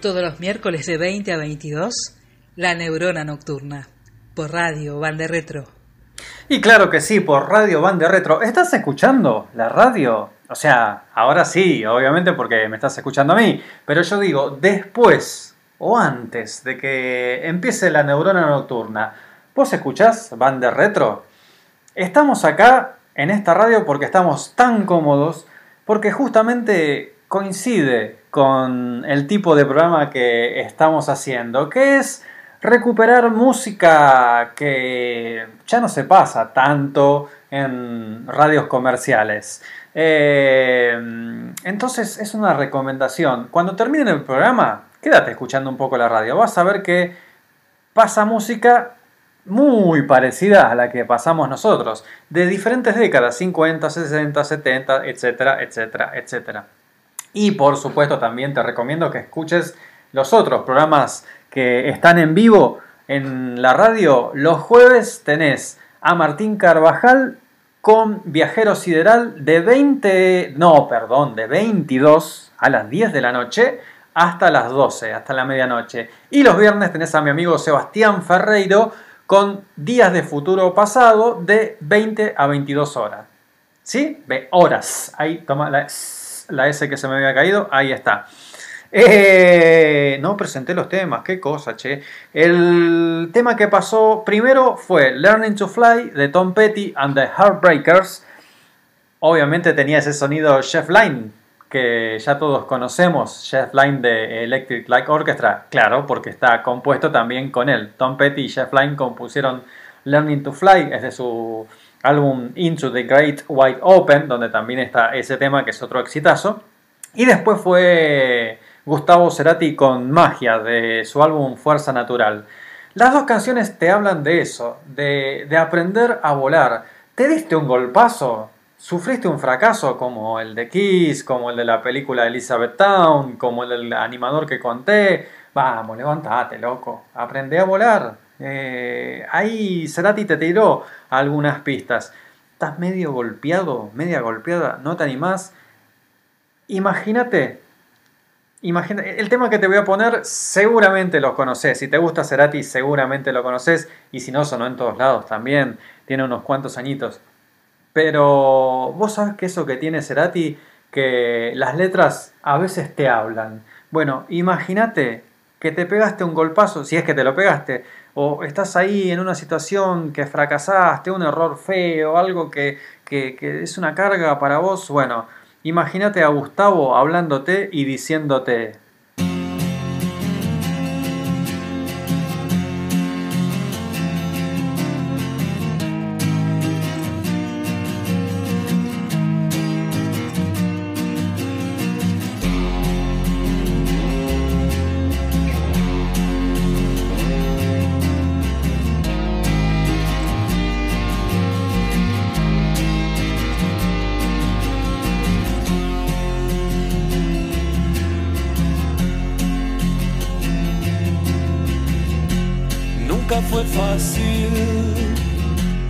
Todos los miércoles de 20 a 22, La Neurona Nocturna, por radio, Bande Retro. Y claro que sí, por Radio Bande Retro. ¿Estás escuchando la radio? O sea, ahora sí, obviamente porque me estás escuchando a mí. Pero yo digo, después o antes de que empiece la neurona nocturna, ¿vos escuchás Bande Retro? Estamos acá en esta radio porque estamos tan cómodos, porque justamente coincide con el tipo de programa que estamos haciendo, que es recuperar música que ya no se pasa tanto en radios comerciales. Eh, entonces es una recomendación. Cuando termine el programa, quédate escuchando un poco la radio. Vas a ver que pasa música muy parecida a la que pasamos nosotros, de diferentes décadas, 50, 60, 70, etcétera, etcétera, etcétera. Y por supuesto también te recomiendo que escuches los otros programas que están en vivo en la radio. Los jueves tenés a Martín Carvajal con Viajero Sideral de 20, no, perdón, de 22 a las 10 de la noche hasta las 12, hasta la medianoche. Y los viernes tenés a mi amigo Sebastián Ferreiro con Días de Futuro Pasado de 20 a 22 horas. ¿Sí? Ve, horas. Ahí toma la, la S que se me había caído, ahí está. Eh, no presenté los temas, qué cosa, che. El tema que pasó primero fue Learning to Fly de Tom Petty and the Heartbreakers. Obviamente tenía ese sonido Jeff Lynne, que ya todos conocemos, Jeff Lynne de Electric Light Orchestra, claro, porque está compuesto también con él. Tom Petty y Jeff Lynne compusieron Learning to Fly, es de su álbum Into the Great Wide Open, donde también está ese tema que es otro exitazo. Y después fue Gustavo Cerati con Magia de su álbum Fuerza Natural. Las dos canciones te hablan de eso, de, de aprender a volar. ¿Te diste un golpazo? ¿Sufriste un fracaso como el de Kiss, como el de la película Elizabeth Town, como el del animador que conté? Vamos, levántate, loco. Aprende a volar. Eh, ahí Cerati te tiró algunas pistas. ¿Estás medio golpeado, media golpeada? ¿No te animás? Imagínate. El tema que te voy a poner seguramente lo conoces. Si te gusta Cerati, seguramente lo conoces. Y si no, sonó en todos lados también. Tiene unos cuantos añitos. Pero vos sabes que eso que tiene Cerati, que las letras a veces te hablan. Bueno, imagínate que te pegaste un golpazo, si es que te lo pegaste, o estás ahí en una situación que fracasaste, un error feo, algo que, que, que es una carga para vos. Bueno, imagínate a Gustavo hablándote y diciéndote,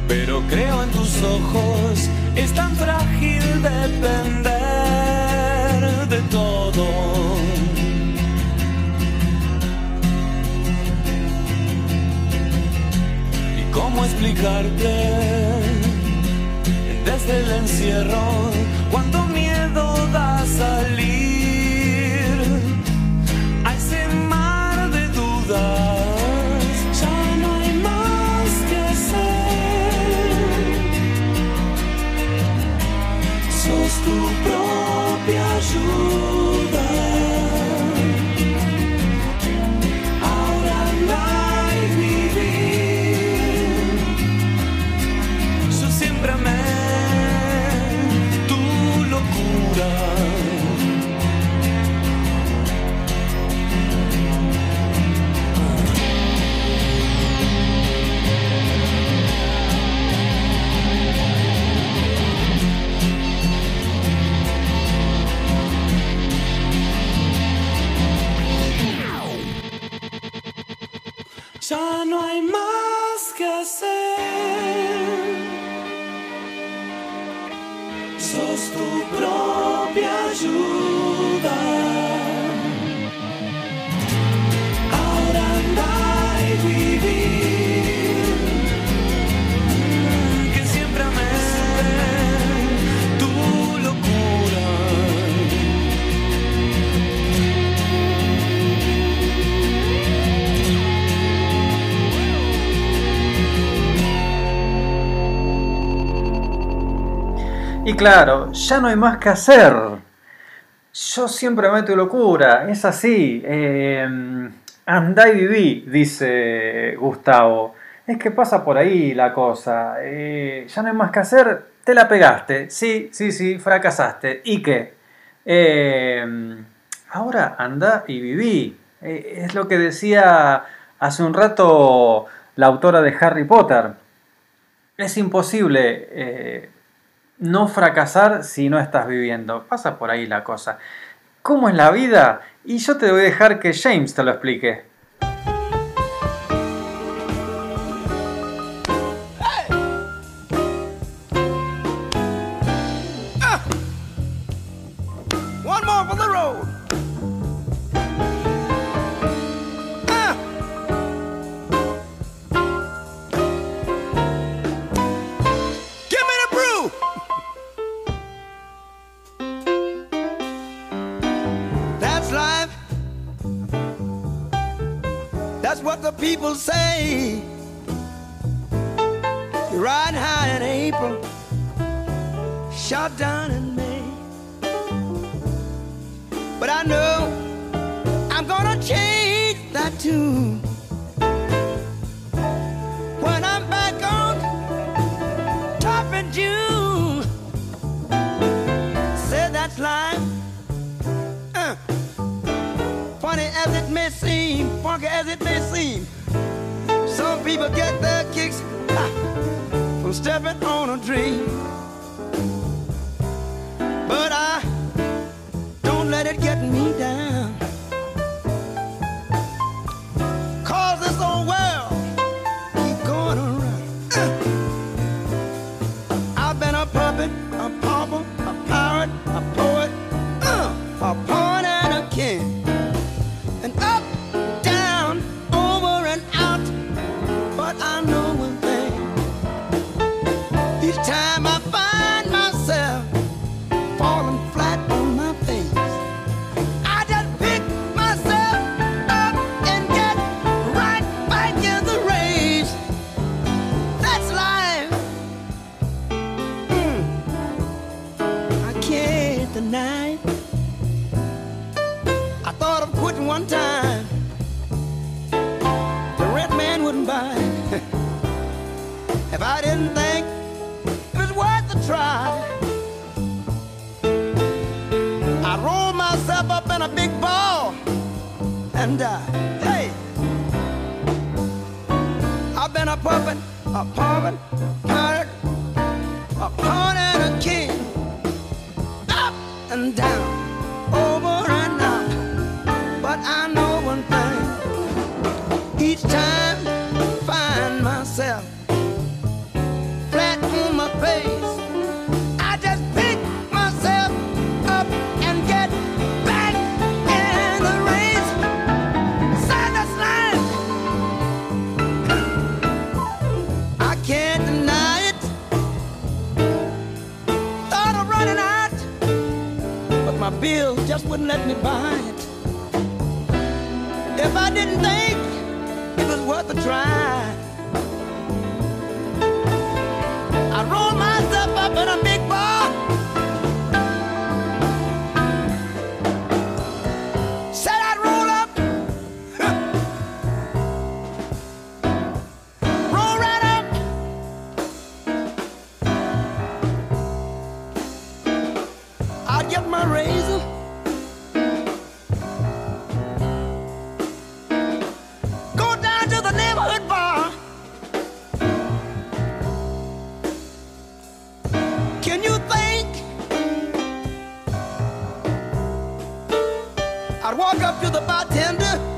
pero creo en tus ojos. Es tan frágil depender de todo. ¿Y cómo explicarte desde el encierro cuánto Y claro, ya no hay más que hacer. Yo siempre meto locura, es así. Eh, andá y viví, dice Gustavo. Es que pasa por ahí la cosa. Eh, ya no hay más que hacer, te la pegaste. Sí, sí, sí, fracasaste. ¿Y qué? Em, ahora andá y viví. Eh, es lo que decía hace un rato la autora de Harry Potter. Es imposible eh, no fracasar si no estás viviendo. Pasa por ahí la cosa. ¿Cómo es la vida? Y yo te voy a dejar que James te lo explique. என்று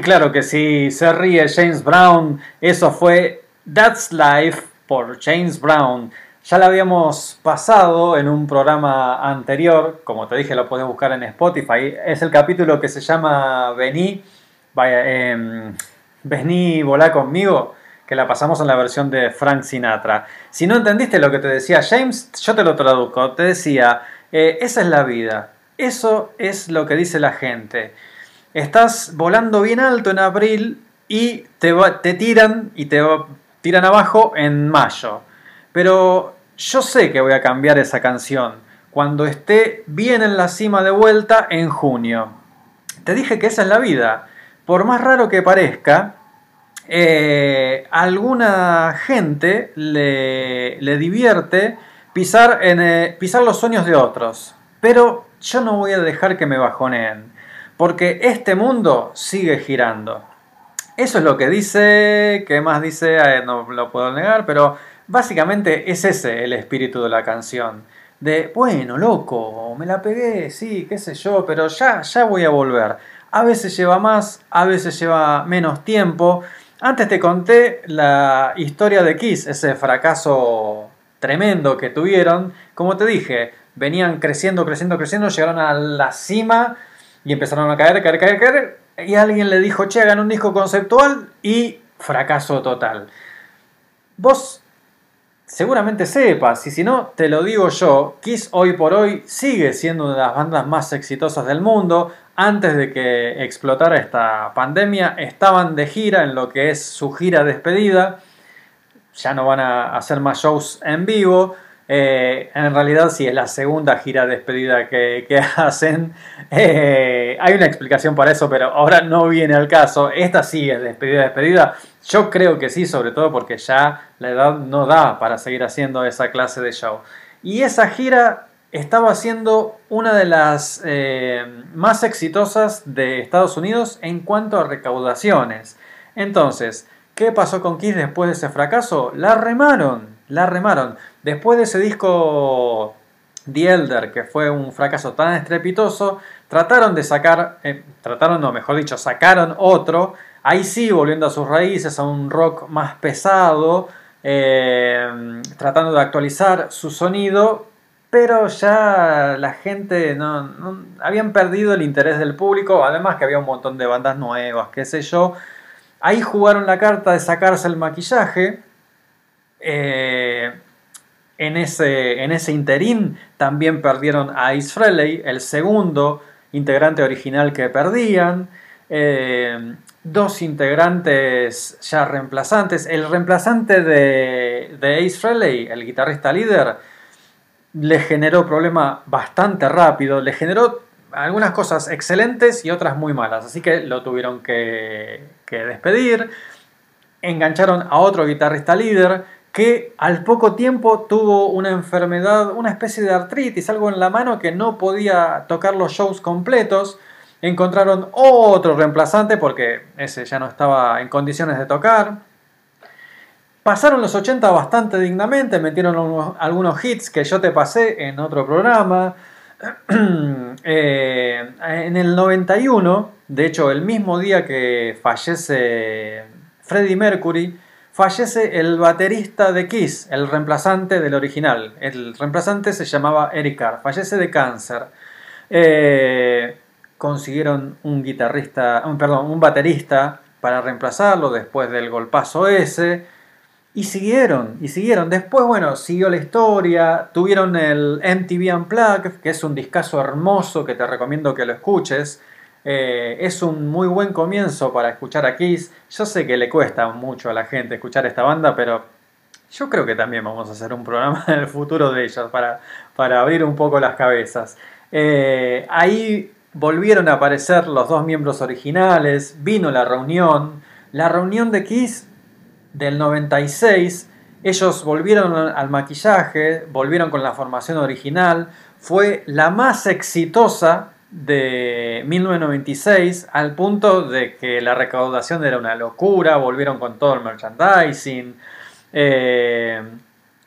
Y claro que si se ríe James Brown, eso fue That's Life por James Brown. Ya la habíamos pasado en un programa anterior, como te dije lo puedes buscar en Spotify. Es el capítulo que se llama Vení, em, Vení volá conmigo, que la pasamos en la versión de Frank Sinatra. Si no entendiste lo que te decía James, yo te lo traduzco. Te decía, eh, esa es la vida, eso es lo que dice la gente. Estás volando bien alto en abril y te, te tiran y te tiran abajo en mayo. Pero yo sé que voy a cambiar esa canción cuando esté bien en la cima de vuelta en junio. Te dije que esa es la vida. Por más raro que parezca, eh, alguna gente le, le divierte pisar, en, eh, pisar los sueños de otros. Pero yo no voy a dejar que me bajoneen. Porque este mundo sigue girando. Eso es lo que dice, ¿qué más dice? No lo puedo negar, pero básicamente es ese el espíritu de la canción. De, bueno, loco, me la pegué, sí, qué sé yo, pero ya, ya voy a volver. A veces lleva más, a veces lleva menos tiempo. Antes te conté la historia de Kiss, ese fracaso tremendo que tuvieron. Como te dije, venían creciendo, creciendo, creciendo, llegaron a la cima y empezaron a caer, caer, caer, caer. Y alguien le dijo, che, hagan un disco conceptual y fracaso total. Vos seguramente sepas, y si no, te lo digo yo, Kiss hoy por hoy sigue siendo una de las bandas más exitosas del mundo. Antes de que explotara esta pandemia, estaban de gira en lo que es su gira despedida. Ya no van a hacer más shows en vivo. Eh, en realidad sí es la segunda gira despedida que, hacen. Eh, hay una explicación para eso, pero ahora no viene al caso. Esta sí es despedida, despedida. Yo creo que sí, sobre todo porque ya la edad no da para seguir haciendo esa clase de show. Y esa gira estaba siendo una de las eh, más exitosas de Estados Unidos en cuanto a recaudaciones. Entonces, ¿qué pasó con Kiss después de ese fracaso? La remaron, la remaron. Después de ese disco The Elder, que fue un fracaso tan estrepitoso, trataron de sacar, eh, trataron, no, mejor dicho, sacaron otro, ahí sí, volviendo a sus raíces, a un rock más pesado, eh, tratando de actualizar su sonido, pero ya la gente no, habían perdido el interés del público, además que había un montón de bandas nuevas, qué sé yo. Ahí jugaron la carta de sacarse el maquillaje. Eh, en, ese, en interín también perdieron a Ace Frehley, el segundo integrante original que perdían. Eh, dos integrantes ya reemplazantes. El reemplazante de, Ace Frehley, el guitarrista líder, le generó problema bastante rápido. Le generó algunas cosas excelentes y otras muy malas. Así que lo tuvieron que despedir. Engancharon a otro guitarrista líder que al poco tiempo tuvo una enfermedad, una especie de artritis, algo en la mano que no podía tocar los shows completos. Encontraron otro reemplazante porque ese ya no estaba en condiciones de tocar. Pasaron los 80 bastante dignamente, metieron unos- algunos hits que yo te pasé en otro programa. Eh, en el 91, de hecho el mismo día que fallece Freddie Mercury, fallece el baterista de Kiss, el reemplazante del original. El reemplazante se llamaba Eric Carr, fallece de cáncer. Eh, consiguieron un guitarrista, perdón, un baterista para reemplazarlo después del golpazo ese. Y siguieron, y siguieron. Después, bueno, siguió la historia. Tuvieron el MTV Unplugged, que es un discazo hermoso que te recomiendo que lo escuches. Eh, es un muy buen comienzo para escuchar a Kiss. Yo sé que le cuesta mucho a la gente escuchar esta banda, pero Yo creo que también vamos a hacer un programa en el futuro de ellos para, para abrir un poco las cabezas. Eh, ahí volvieron a aparecer los dos miembros originales, vino la reunión, la reunión de Kiss del 96, ellos volvieron al maquillaje, volvieron con la formación original, fue la más exitosa de 1996 al punto de que la recaudación era una locura, volvieron con todo el merchandising eh,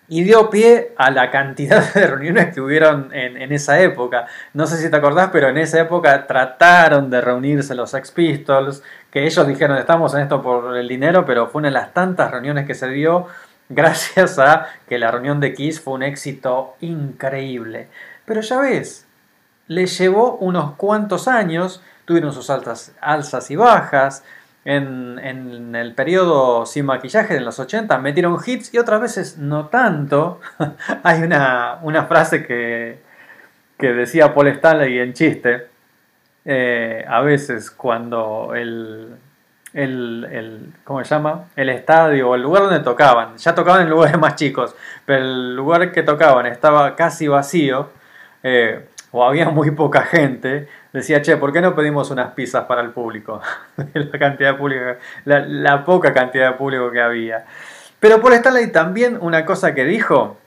y dio pie a la cantidad de reuniones que hubieron en, esa época. No sé si te acordás, pero en esa época trataron de reunirse los Ex Pistols, que ellos dijeron estamos en esto por el dinero, pero fue una de las tantas reuniones que se dio gracias a que la reunión de Kiss fue un éxito increíble. Pero ya ves, le llevó unos cuantos años, tuvieron sus altas, alzas y bajas. En, en, el periodo sin maquillaje de los 80 metieron hits y otras veces no tanto. Hay una, una frase que, que, decía Paul Stanley en chiste. Eh, a veces cuando el, el, el, ¿cómo se llama? El estadio o el lugar donde tocaban, ya tocaban en lugares más chicos, pero el lugar que tocaban estaba casi vacío. Eh, o había muy poca gente, decía, che, ¿por qué no pedimos unas pizzas para el público? la cantidad la, poca cantidad de público que había. Pero por Stanley también una cosa que dijo,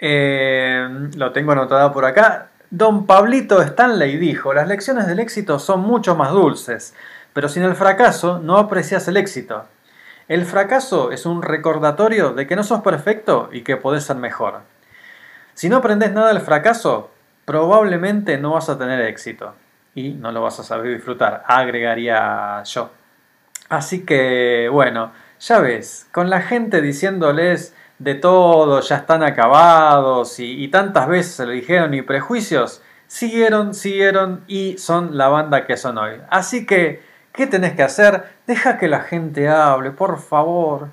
eh, lo tengo anotado por acá, don Pablito Stanley dijo, las lecciones del éxito son mucho más dulces, pero sin el fracaso no aprecias el éxito. El fracaso es un recordatorio de que no sos perfecto y que podés ser mejor. Si no aprendes nada del fracaso, probablemente no vas a tener éxito y no lo vas a saber disfrutar, agregaría yo. Así que, bueno, ya ves, con la gente diciéndoles de todo, ya están acabados y, tantas veces se lo dijeron y prejuicios, siguieron, siguieron y son la banda que son hoy. Así que, ¿qué tenés que hacer? Deja que la gente hable, por favor.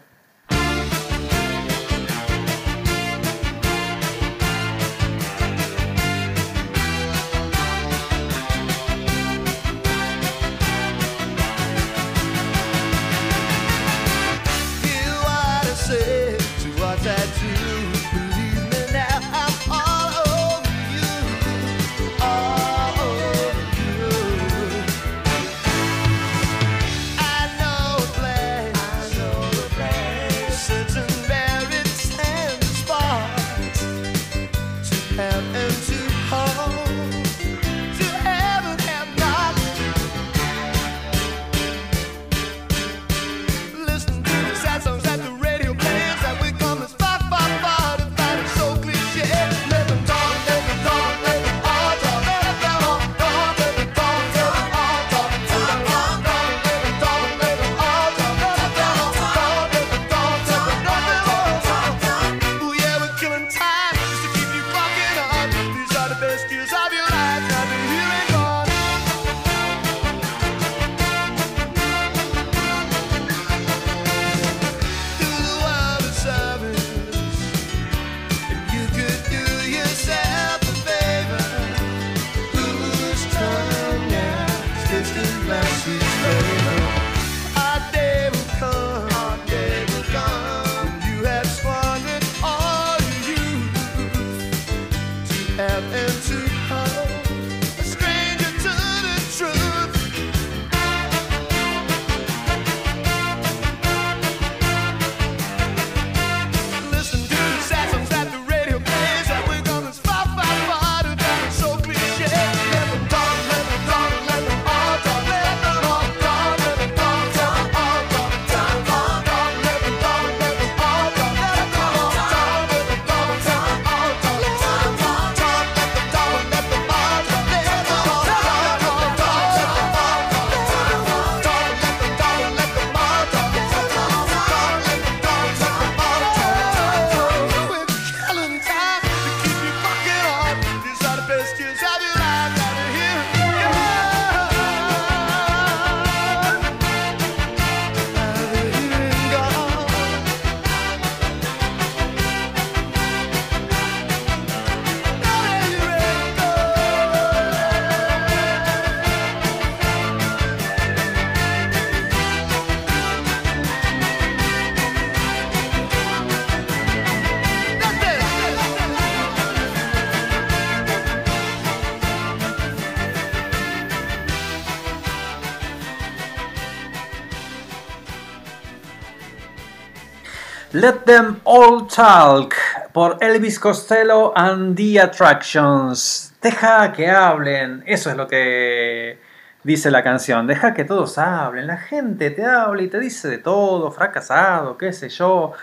Let Them All Talk por Elvis Costello and the Attractions. Deja que hablen, eso es lo que dice la canción. Deja que todos hablen, la gente te habla y te dice de todo, fracasado, qué sé yo.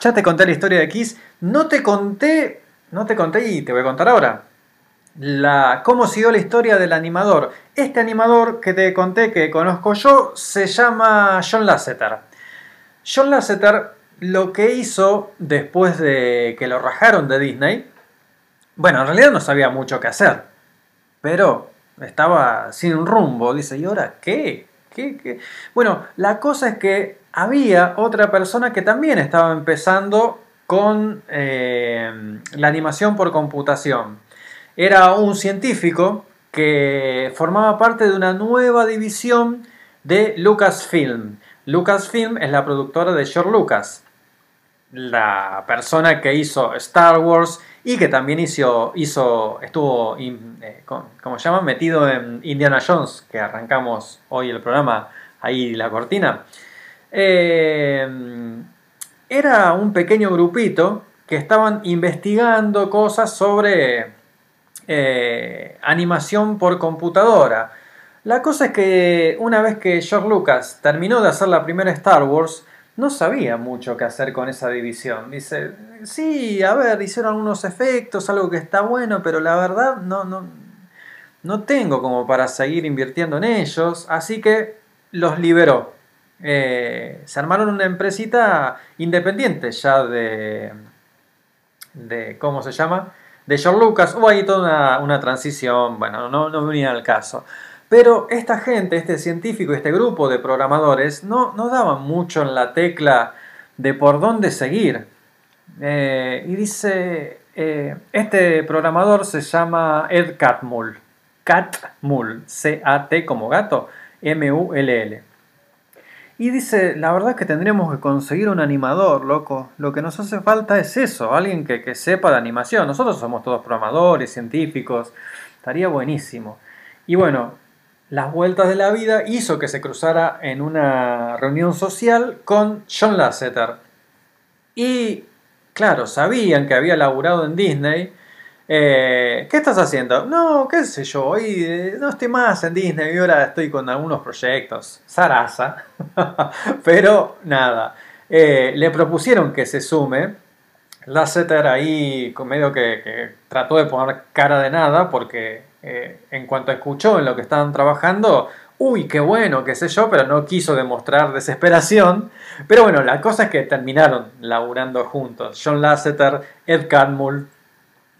Ya te conté la historia de Kiss, no te conté, no te conté y te voy a contar ahora. La, cómo siguió la historia del animador. Este animador que te conté que conozco yo se llama John Lasseter. John Lasseter lo que hizo después de que lo rajaron de Disney, bueno, en realidad no sabía mucho qué hacer, pero estaba sin rumbo, dice, ¿y ahora qué? ¿Qué, qué? Bueno, la cosa es que había otra persona que también estaba empezando con eh, la animación por computación. Era un científico que formaba parte de una nueva división de Lucasfilm. Lucasfilm es la productora de George Lucas la persona que hizo Star Wars y que también hizo, hizo estuvo, eh, ¿cómo se? Metido en Indiana Jones, que arrancamos hoy el programa, ahí la cortina. Eh, era un pequeño grupito que estaban investigando cosas sobre eh, animación por computadora. La cosa es que una vez que George Lucas terminó de hacer la primera Star Wars, no sabía mucho qué hacer con esa división. Dice, sí, a ver, hicieron algunos efectos, algo que está bueno, pero la verdad no, no, no tengo como para seguir invirtiendo en ellos, así que los liberó. Eh, se armaron una empresita independiente ya de, de ¿cómo se llama? De George Lucas. Hubo ahí toda una, una transición, bueno, no, no venía al caso. Pero esta gente, este científico, este grupo de programadores, no, no daban mucho en la tecla de por dónde seguir. Eh, y dice, eh, este programador se llama Ed Catmull. Catmull, C-A-T como gato, M-U-L-L. Y dice, la verdad es que tendríamos que conseguir un animador, loco. Lo que nos hace falta es eso, alguien que, que sepa de animación. Nosotros somos todos programadores, científicos. Estaría buenísimo. Y bueno, las vueltas de la vida hizo que se cruzara en una reunión social con John Lasseter. Y claro, sabían que había laburado en Disney. Eh, ¿Qué estás haciendo? No, qué sé yo, hoy eh, no estoy más en Disney y ahora estoy con algunos proyectos. Sarasa. Pero nada, eh, le propusieron que se sume. Lasseter ahí medio que, que trató de poner cara de nada porque eh, en cuanto escuchó en lo que estaban trabajando, uy, qué bueno, qué sé yo, pero no quiso demostrar desesperación. Pero bueno, la cosa es que terminaron laburando juntos. John Lasseter, Ed Catmull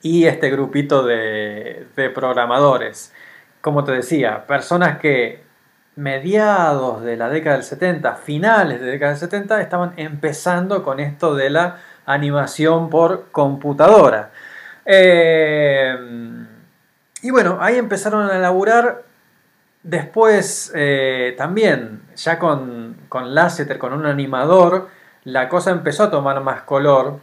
y este grupito de, programadores. Como te decía, personas que mediados de la década del 70, finales de la década del 70, estaban empezando con esto de la animación por computadora. Eh, bueno, ahí empezaron a laburar. Después eh, también, ya con, con Lasseter, con un animador, la cosa empezó a tomar más color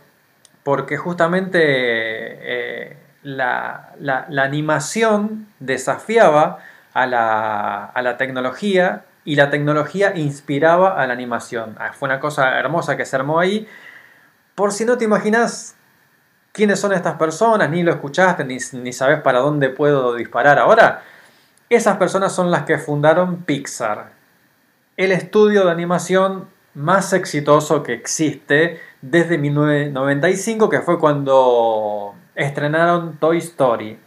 porque justamente eh, la, animación desafiaba a la, a la, tecnología y la tecnología inspiraba a la animación. Ah, fue una cosa hermosa que se armó ahí. Por si no te imaginas quiénes son estas personas, ni lo escuchaste, ni, ni sabes para dónde puedo disparar ahora. Esas personas son las que fundaron Pixar, el estudio de animación más exitoso que existe desde 1995, que fue cuando estrenaron Toy Story.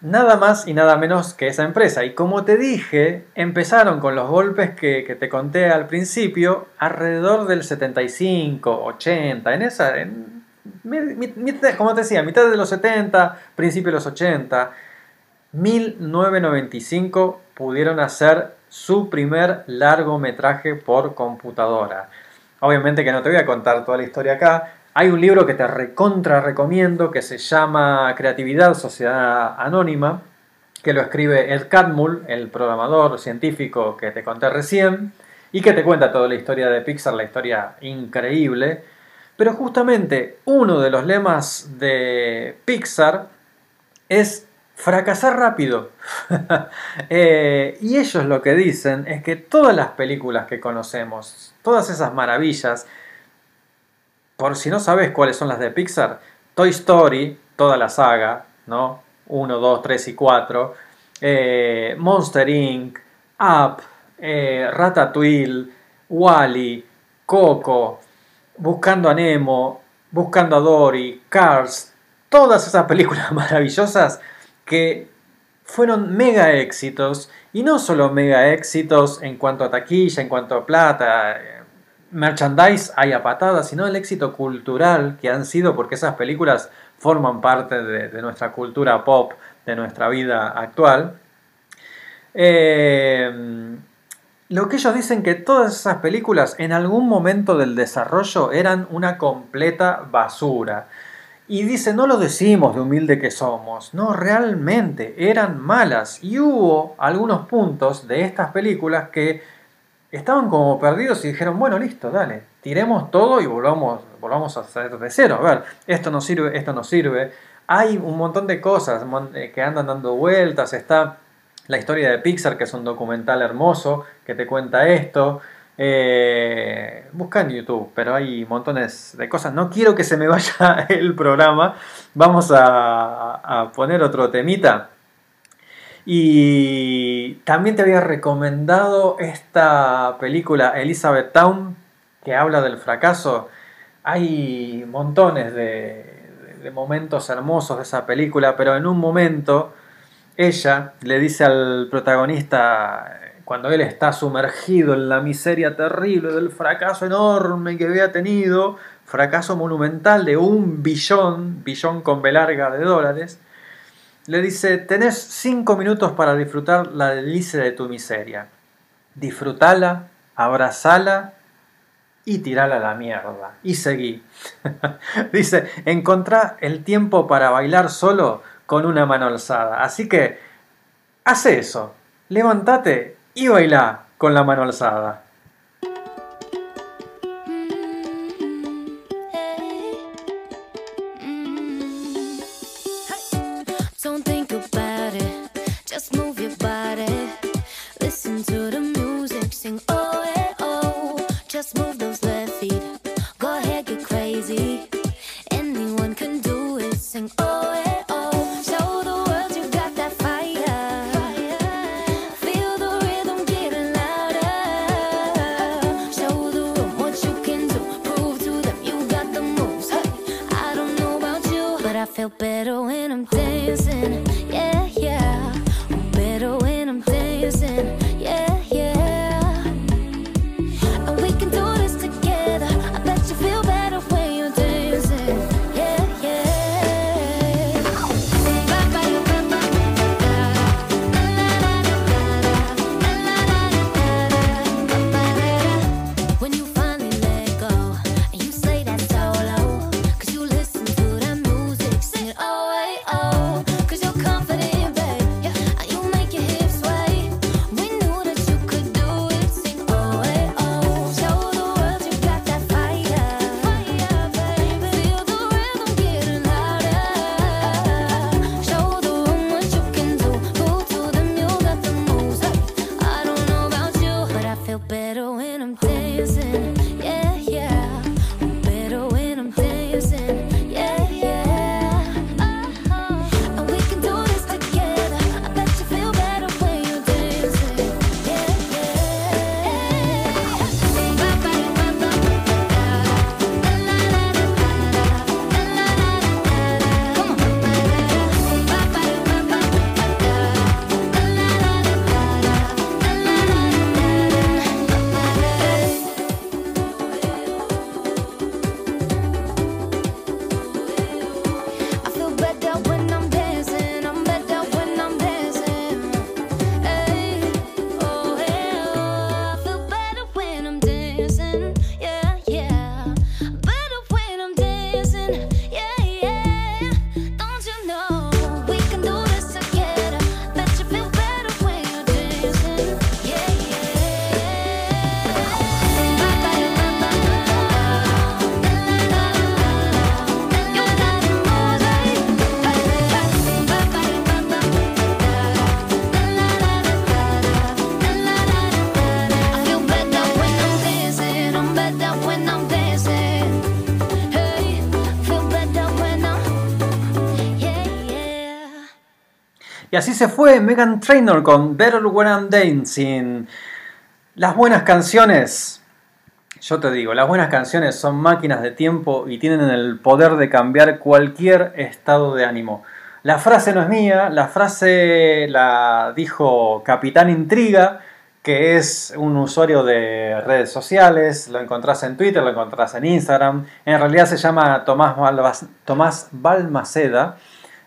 Nada más y nada menos que esa empresa. Y como te dije, empezaron con los golpes que, que te conté al principio, alrededor del 75, 80, en esa, en como te decía, mitad de los 70, principio de los 80, 1995 pudieron hacer su primer largometraje por computadora. Obviamente que no te voy a contar toda la historia acá. Hay un libro que te recontra recomiendo que se llama Creatividad, Sociedad Anónima, que lo escribe Ed Catmull, el programador científico que te conté recién, y que te cuenta toda la historia de Pixar, la historia increíble. Pero justamente uno de los lemas de Pixar es fracasar rápido. Eh, y ellos lo que dicen es que todas las películas que conocemos, todas esas maravillas, por si no sabes cuáles son las de Pixar, Toy Story, toda la saga, ¿no? 1, 2, 3 y 4, eh, Monster Inc., Up, eh, Ratatouille, Wally, Coco, Buscando a Nemo, Buscando a Dory, Cars, todas esas películas maravillosas que fueron mega éxitos y no solo mega éxitos en cuanto a taquilla, en cuanto a plata, eh, merchandise hay a patadas, sino el éxito cultural que han sido porque esas películas forman parte de, nuestra cultura pop, de nuestra vida actual. Eh, lo que ellos dicen que todas esas películas en algún momento del desarrollo eran una completa basura. Y dice, no lo decimos de humilde que somos, no, realmente eran malas. Y hubo algunos puntos de estas películas que estaban como perdidos y dijeron, bueno, listo, dale, tiremos todo y volvamos, volvamos a hacer de cero. A ver, esto no sirve, esto no sirve. Hay un montón de cosas eh, que andan dando vueltas. Está la historia de Pixar, que es un documental hermoso que te cuenta esto. Eh, busca en YouTube, pero hay montones de cosas. No quiero que se me vaya el programa. Vamos a, poner otro temita. Y también te había recomendado esta película Elizabeth Town, que habla del fracaso. Hay montones de momentos hermosos de esa película, pero en un momento ella le dice al protagonista, cuando él está sumergido en la miseria terrible del fracaso enorme que había tenido, fracaso monumental de un billón, billón con B larga de dólares, le dice, tenés cinco minutos para disfrutar la delicia de tu miseria. Disfrutala, abrazala y tirala a la mierda. Y seguí. dice, encontrá el tiempo para bailar solo con una mano alzada. Así que, hace eso. Levántate y baila con la mano alzada. Así se fue Megan Trainor con Better When I'm Dancing. Las buenas canciones, yo te digo, las buenas canciones son máquinas de tiempo y tienen el poder de cambiar cualquier estado de ánimo. La frase no es mía, la frase la dijo Capitán Intriga, que es un usuario de redes sociales, lo encontrás en Twitter, lo encontrás en Instagram, en realidad se llama Tomás, Balmaceda.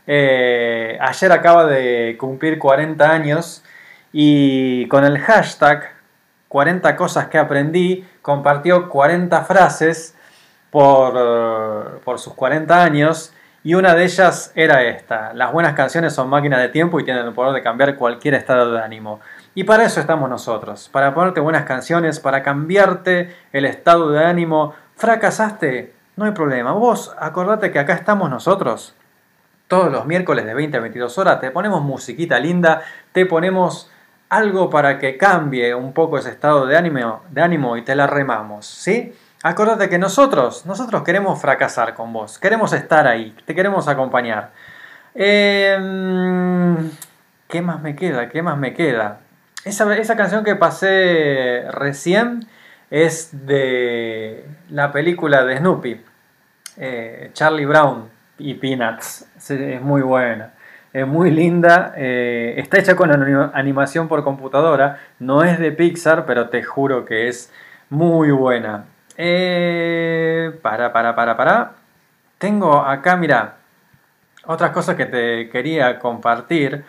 Eh, ayer acaba de cumplir 40 años y con el hashtag 40 cosas que aprendí compartió 40 frases por, por sus 40 años y una de ellas era esta. Las buenas canciones son máquinas de tiempo y tienen el poder de cambiar cualquier estado de ánimo. Y para eso estamos nosotros, para ponerte buenas canciones, para cambiarte el estado de ánimo. ¿Fracasaste? No hay problema. Vos acordate que acá estamos nosotros. Todos los miércoles de 20 a 22 horas te ponemos musiquita linda, te ponemos algo para que cambie un poco ese estado de ánimo, de ánimo y te la remamos, ¿sí? Acordate que nosotros, nosotros queremos fracasar con vos, queremos estar ahí, te queremos acompañar. Em, ¿Qué más me queda? ¿Qué más me queda? Esa, esa canción que pasé recién es de la película de Snoopy, eh, Charlie Brown y Peanuts. Es muy buena, es muy linda. eh, está hecha con ani- animación por computadora, no es de Pixar, pero te juro que es muy buena. Eh, para, para, para, para. Tengo acá, mira, otras cosas que te quería compartir.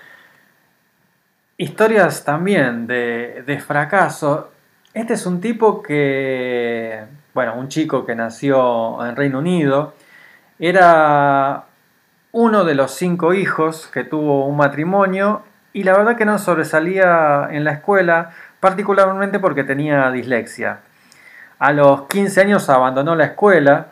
Historias también de, de fracaso. Este es un tipo que, bueno, un chico que nació en Reino Unido. Era uno de los cinco hijos que tuvo un matrimonio y la verdad que no sobresalía en la escuela, particularmente porque tenía dislexia. A los 15 años abandonó la escuela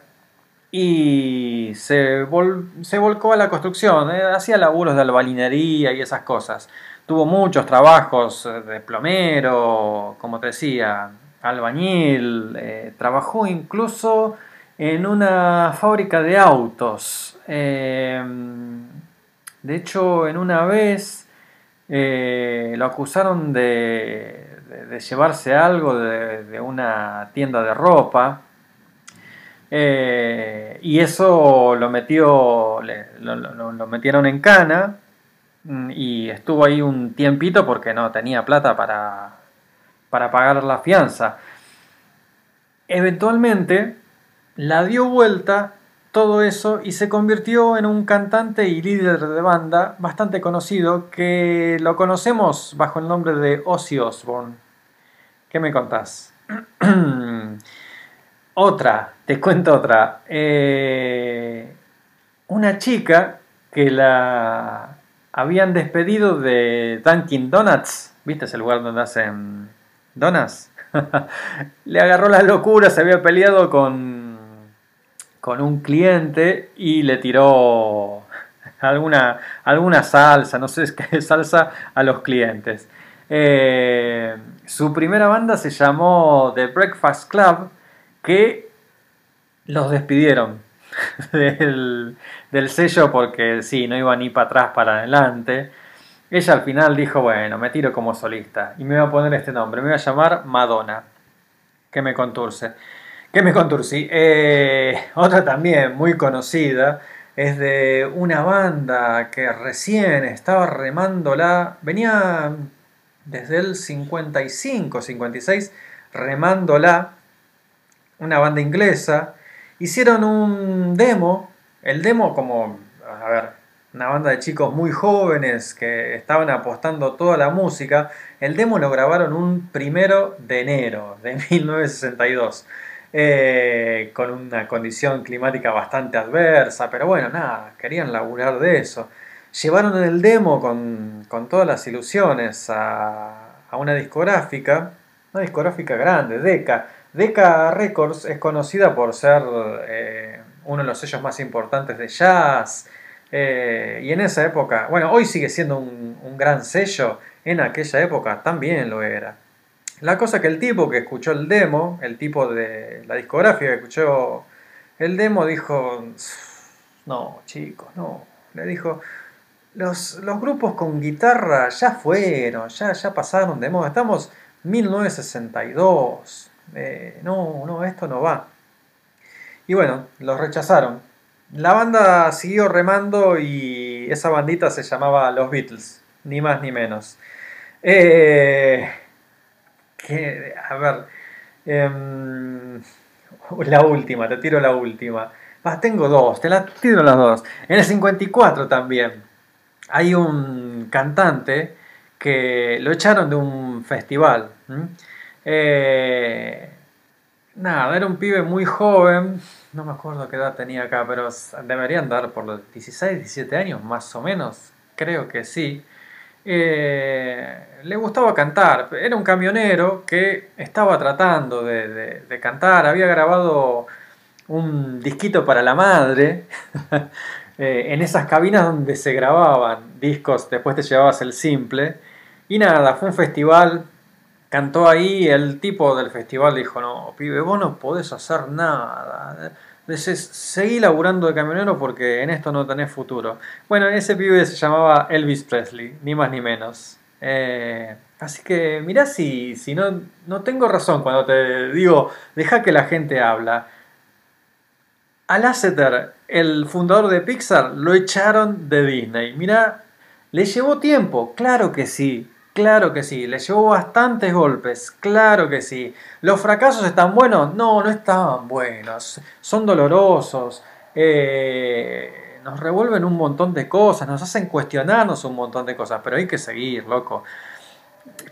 y se, vol- se volcó a la construcción, eh, hacía laburos de albalinería y esas cosas. Tuvo muchos trabajos eh, de plomero, como te decía, albañil, eh, trabajó incluso en una fábrica de autos. Eh, de hecho, en una vez eh, lo acusaron de, llevarse algo de, una tienda de ropa. Eh, y eso lo metió, lo- lo metieron en cana mm, y estuvo ahí un tiempito porque no tenía plata para, para pagar la fianza. Eventualmente la dio vuelta todo eso y se convirtió en un cantante y líder de banda bastante conocido que lo conocemos bajo el nombre de Ozzy Osbourne. ¿Qué me contás? otra, te cuento otra. Eh, una chica que la habían despedido de Dunkin' Donuts, ¿viste? Es el lugar donde hacen donuts. Le agarró la locura, se había peleado con, con un cliente y le tiró alguna, alguna salsa, no sé qué salsa, a los clientes. Eh, su primera banda se llamó The Breakfast Club, que los despidieron del, del sello porque sí, no iba ni para atrás para adelante. Ella al final dijo, bueno, me tiro como solista y me voy a poner este nombre, me voy a llamar Madonna. Que me conturce. Que me conturci. Eh, otra también muy conocida es de una banda que recién estaba remándola, venía desde el 55, 56, remándola, una banda inglesa, hicieron un demo, el demo como, a ver, una banda de chicos muy jóvenes que estaban apostando toda la música, el demo lo grabaron un primero de enero de 1962. Eh, con una condición climática bastante adversa, pero bueno, nada, querían laburar de eso. Llevaron el demo con, con todas las ilusiones a, a una discográfica, una discográfica grande, Decca. Decca Records es conocida por ser eh, uno de los sellos más importantes de jazz. eh, y en esa época, bueno, hoy sigue siendo un, un gran sello, en aquella época también lo era. La cosa que el tipo que escuchó el demo, el tipo de la discográfica que escuchó el demo, dijo, no, chicos, no. Le dijo, los, los grupos con guitarra ya fueron, ya, ya pasaron de moda. Estamos 1962. Eh, no, no, esto no va. Y bueno, los rechazaron. La banda siguió remando y esa bandita se llamaba Los Beatles, ni más ni menos. Eh, a ver, em, la última, te tiro la última. Tengo dos, te la tiro las dos. En el 54 también hay un cantante que lo echaron de un festival. Eh, nada, era un pibe muy joven, no me acuerdo qué edad tenía acá, pero deberían dar por los 16, 17 años, más o menos, creo que sí. Eh, le gustaba cantar, era un camionero que estaba tratando de, cantar, había grabado un disquito para la madre, eh, en esas cabinas donde se grababan discos, después te llevabas el simple, y nada, fue un festival, cantó ahí, el tipo del festival dijo, no, pibe, vos no podés hacer nada, Dice, seguí laburando de camionero porque en esto no tenés futuro. Bueno, ese pibe se llamaba Elvis Presley, ni más ni menos. Eh, así que mirá si, si no, no tengo razón cuando te digo, deja que la gente habla. A Lasseter, el fundador de Pixar, lo echaron de Disney. Mira, le llevó tiempo, claro que sí, claro que sí. Le llevó bastantes golpes, claro que sí. ¿Los fracasos están buenos? No, no estaban buenos. Son dolorosos. eh, nos revuelven un montón de cosas, nos hacen cuestionarnos un montón de cosas, pero hay que seguir, loco.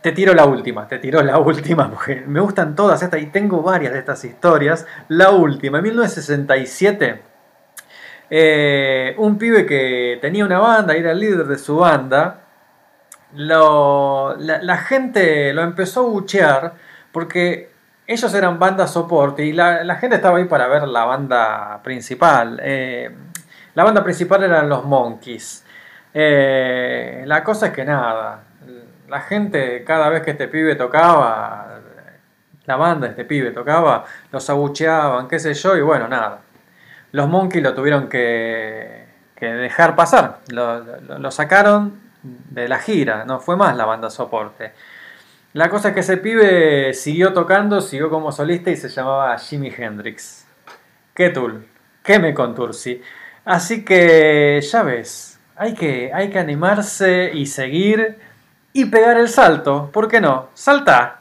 Te tiro la última, te tiro la última, porque me gustan todas estas y tengo varias de estas historias. La última, en 1967, eh, un pibe que tenía una banda, era el líder de su banda, lo- la, gente lo empezó a buchear porque ellos eran banda soporte y la, gente estaba ahí para ver la banda principal. Eh, la banda principal eran los Monkeys. Eh, la cosa es que nada, la gente cada vez que este pibe tocaba, la banda de este pibe tocaba, los abucheaban, qué sé yo, y bueno, nada. Los Monkeys lo tuvieron que, que dejar pasar, lo sacaron de la gira, no fue más la banda soporte. La cosa es que ese pibe siguió tocando, siguió como solista y se llamaba Jimi Hendrix. Qué tul, qué me contursi. Así que ya ves, hay que, hay que animarse y seguir y pegar el salto. ¿Por qué no? ¡Salta!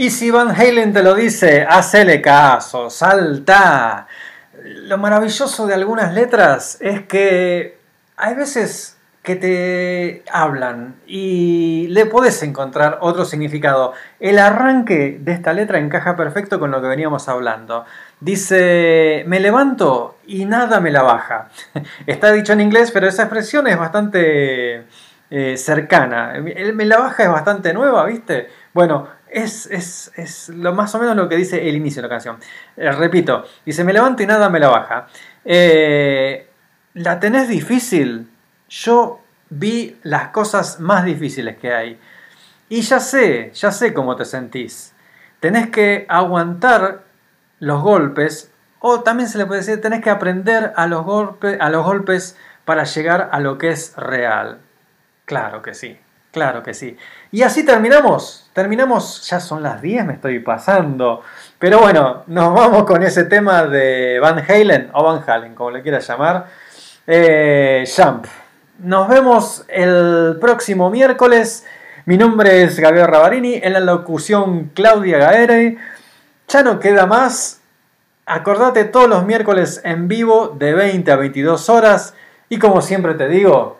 Y si Van Halen te lo dice, hacele caso, salta. Lo maravilloso de algunas letras es que hay veces que te hablan y le podés encontrar otro significado. El arranque de esta letra encaja perfecto con lo que veníamos hablando. Dice, me levanto y nada me la baja. Está dicho en inglés, pero esa expresión es bastante eh, cercana. El me la baja es bastante nueva, ¿viste? Bueno, es, es, es lo más o menos lo que dice el inicio de la canción. Eh, repito, dice, me levanto y nada me la baja. Eh, ¿La tenés difícil? Yo vi las cosas más difíciles que hay. Y ya sé, ya sé cómo te sentís. Tenés que aguantar los golpes, o también se le puede decir, tenés que aprender a los, a los golpes para llegar a lo que es real. Claro que sí, claro que sí. Y así terminamos, terminamos, ya son las 10, me estoy pasando. Pero bueno, nos vamos con ese tema de Van Halen, o Van Halen, como le quieras llamar. Eh, Jump. Nos vemos el próximo miércoles. Mi nombre es Gabriel Ravarini, en la locución Claudia Gaere. Ya no queda más. Acordate todos los miércoles en vivo de 20 a 22 horas. Y como siempre te digo,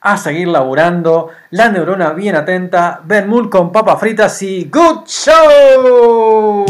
a seguir laburando. La neurona bien atenta. Ben Mull con papas fritas y ¡Good Show!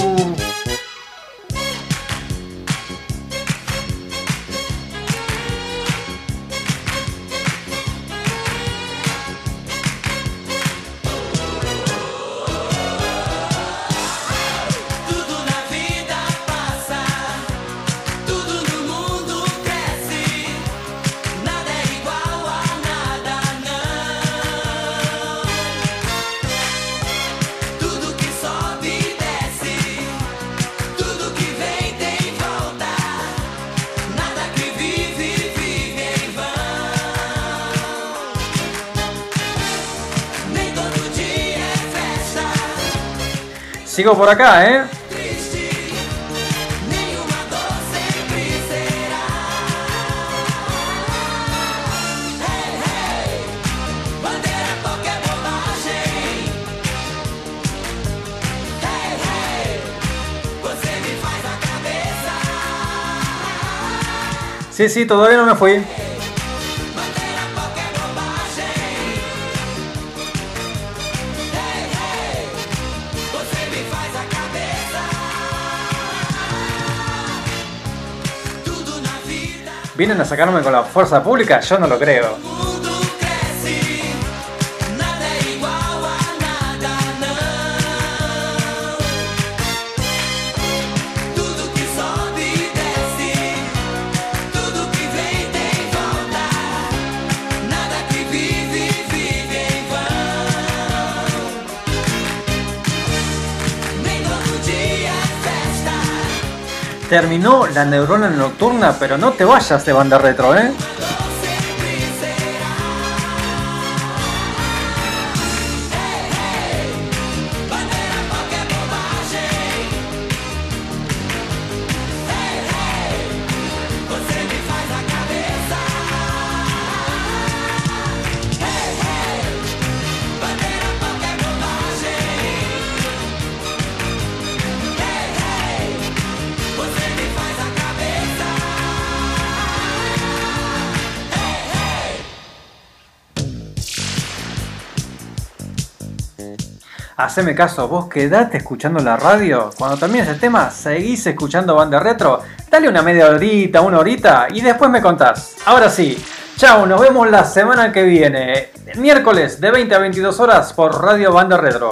Me faz a cabeça. Sí, sí, todavía no me fui. ¿Vienen a sacarme con la fuerza pública? Yo no lo creo. Terminó la neurona nocturna, pero no te vayas de banda retro, ¿eh? Haceme caso, vos quedate escuchando la radio. Cuando termines el tema, seguís escuchando banda retro. Dale una media horita, una horita y después me contás. Ahora sí, chao, nos vemos la semana que viene. Miércoles de 20 a 22 horas por Radio Banda Retro.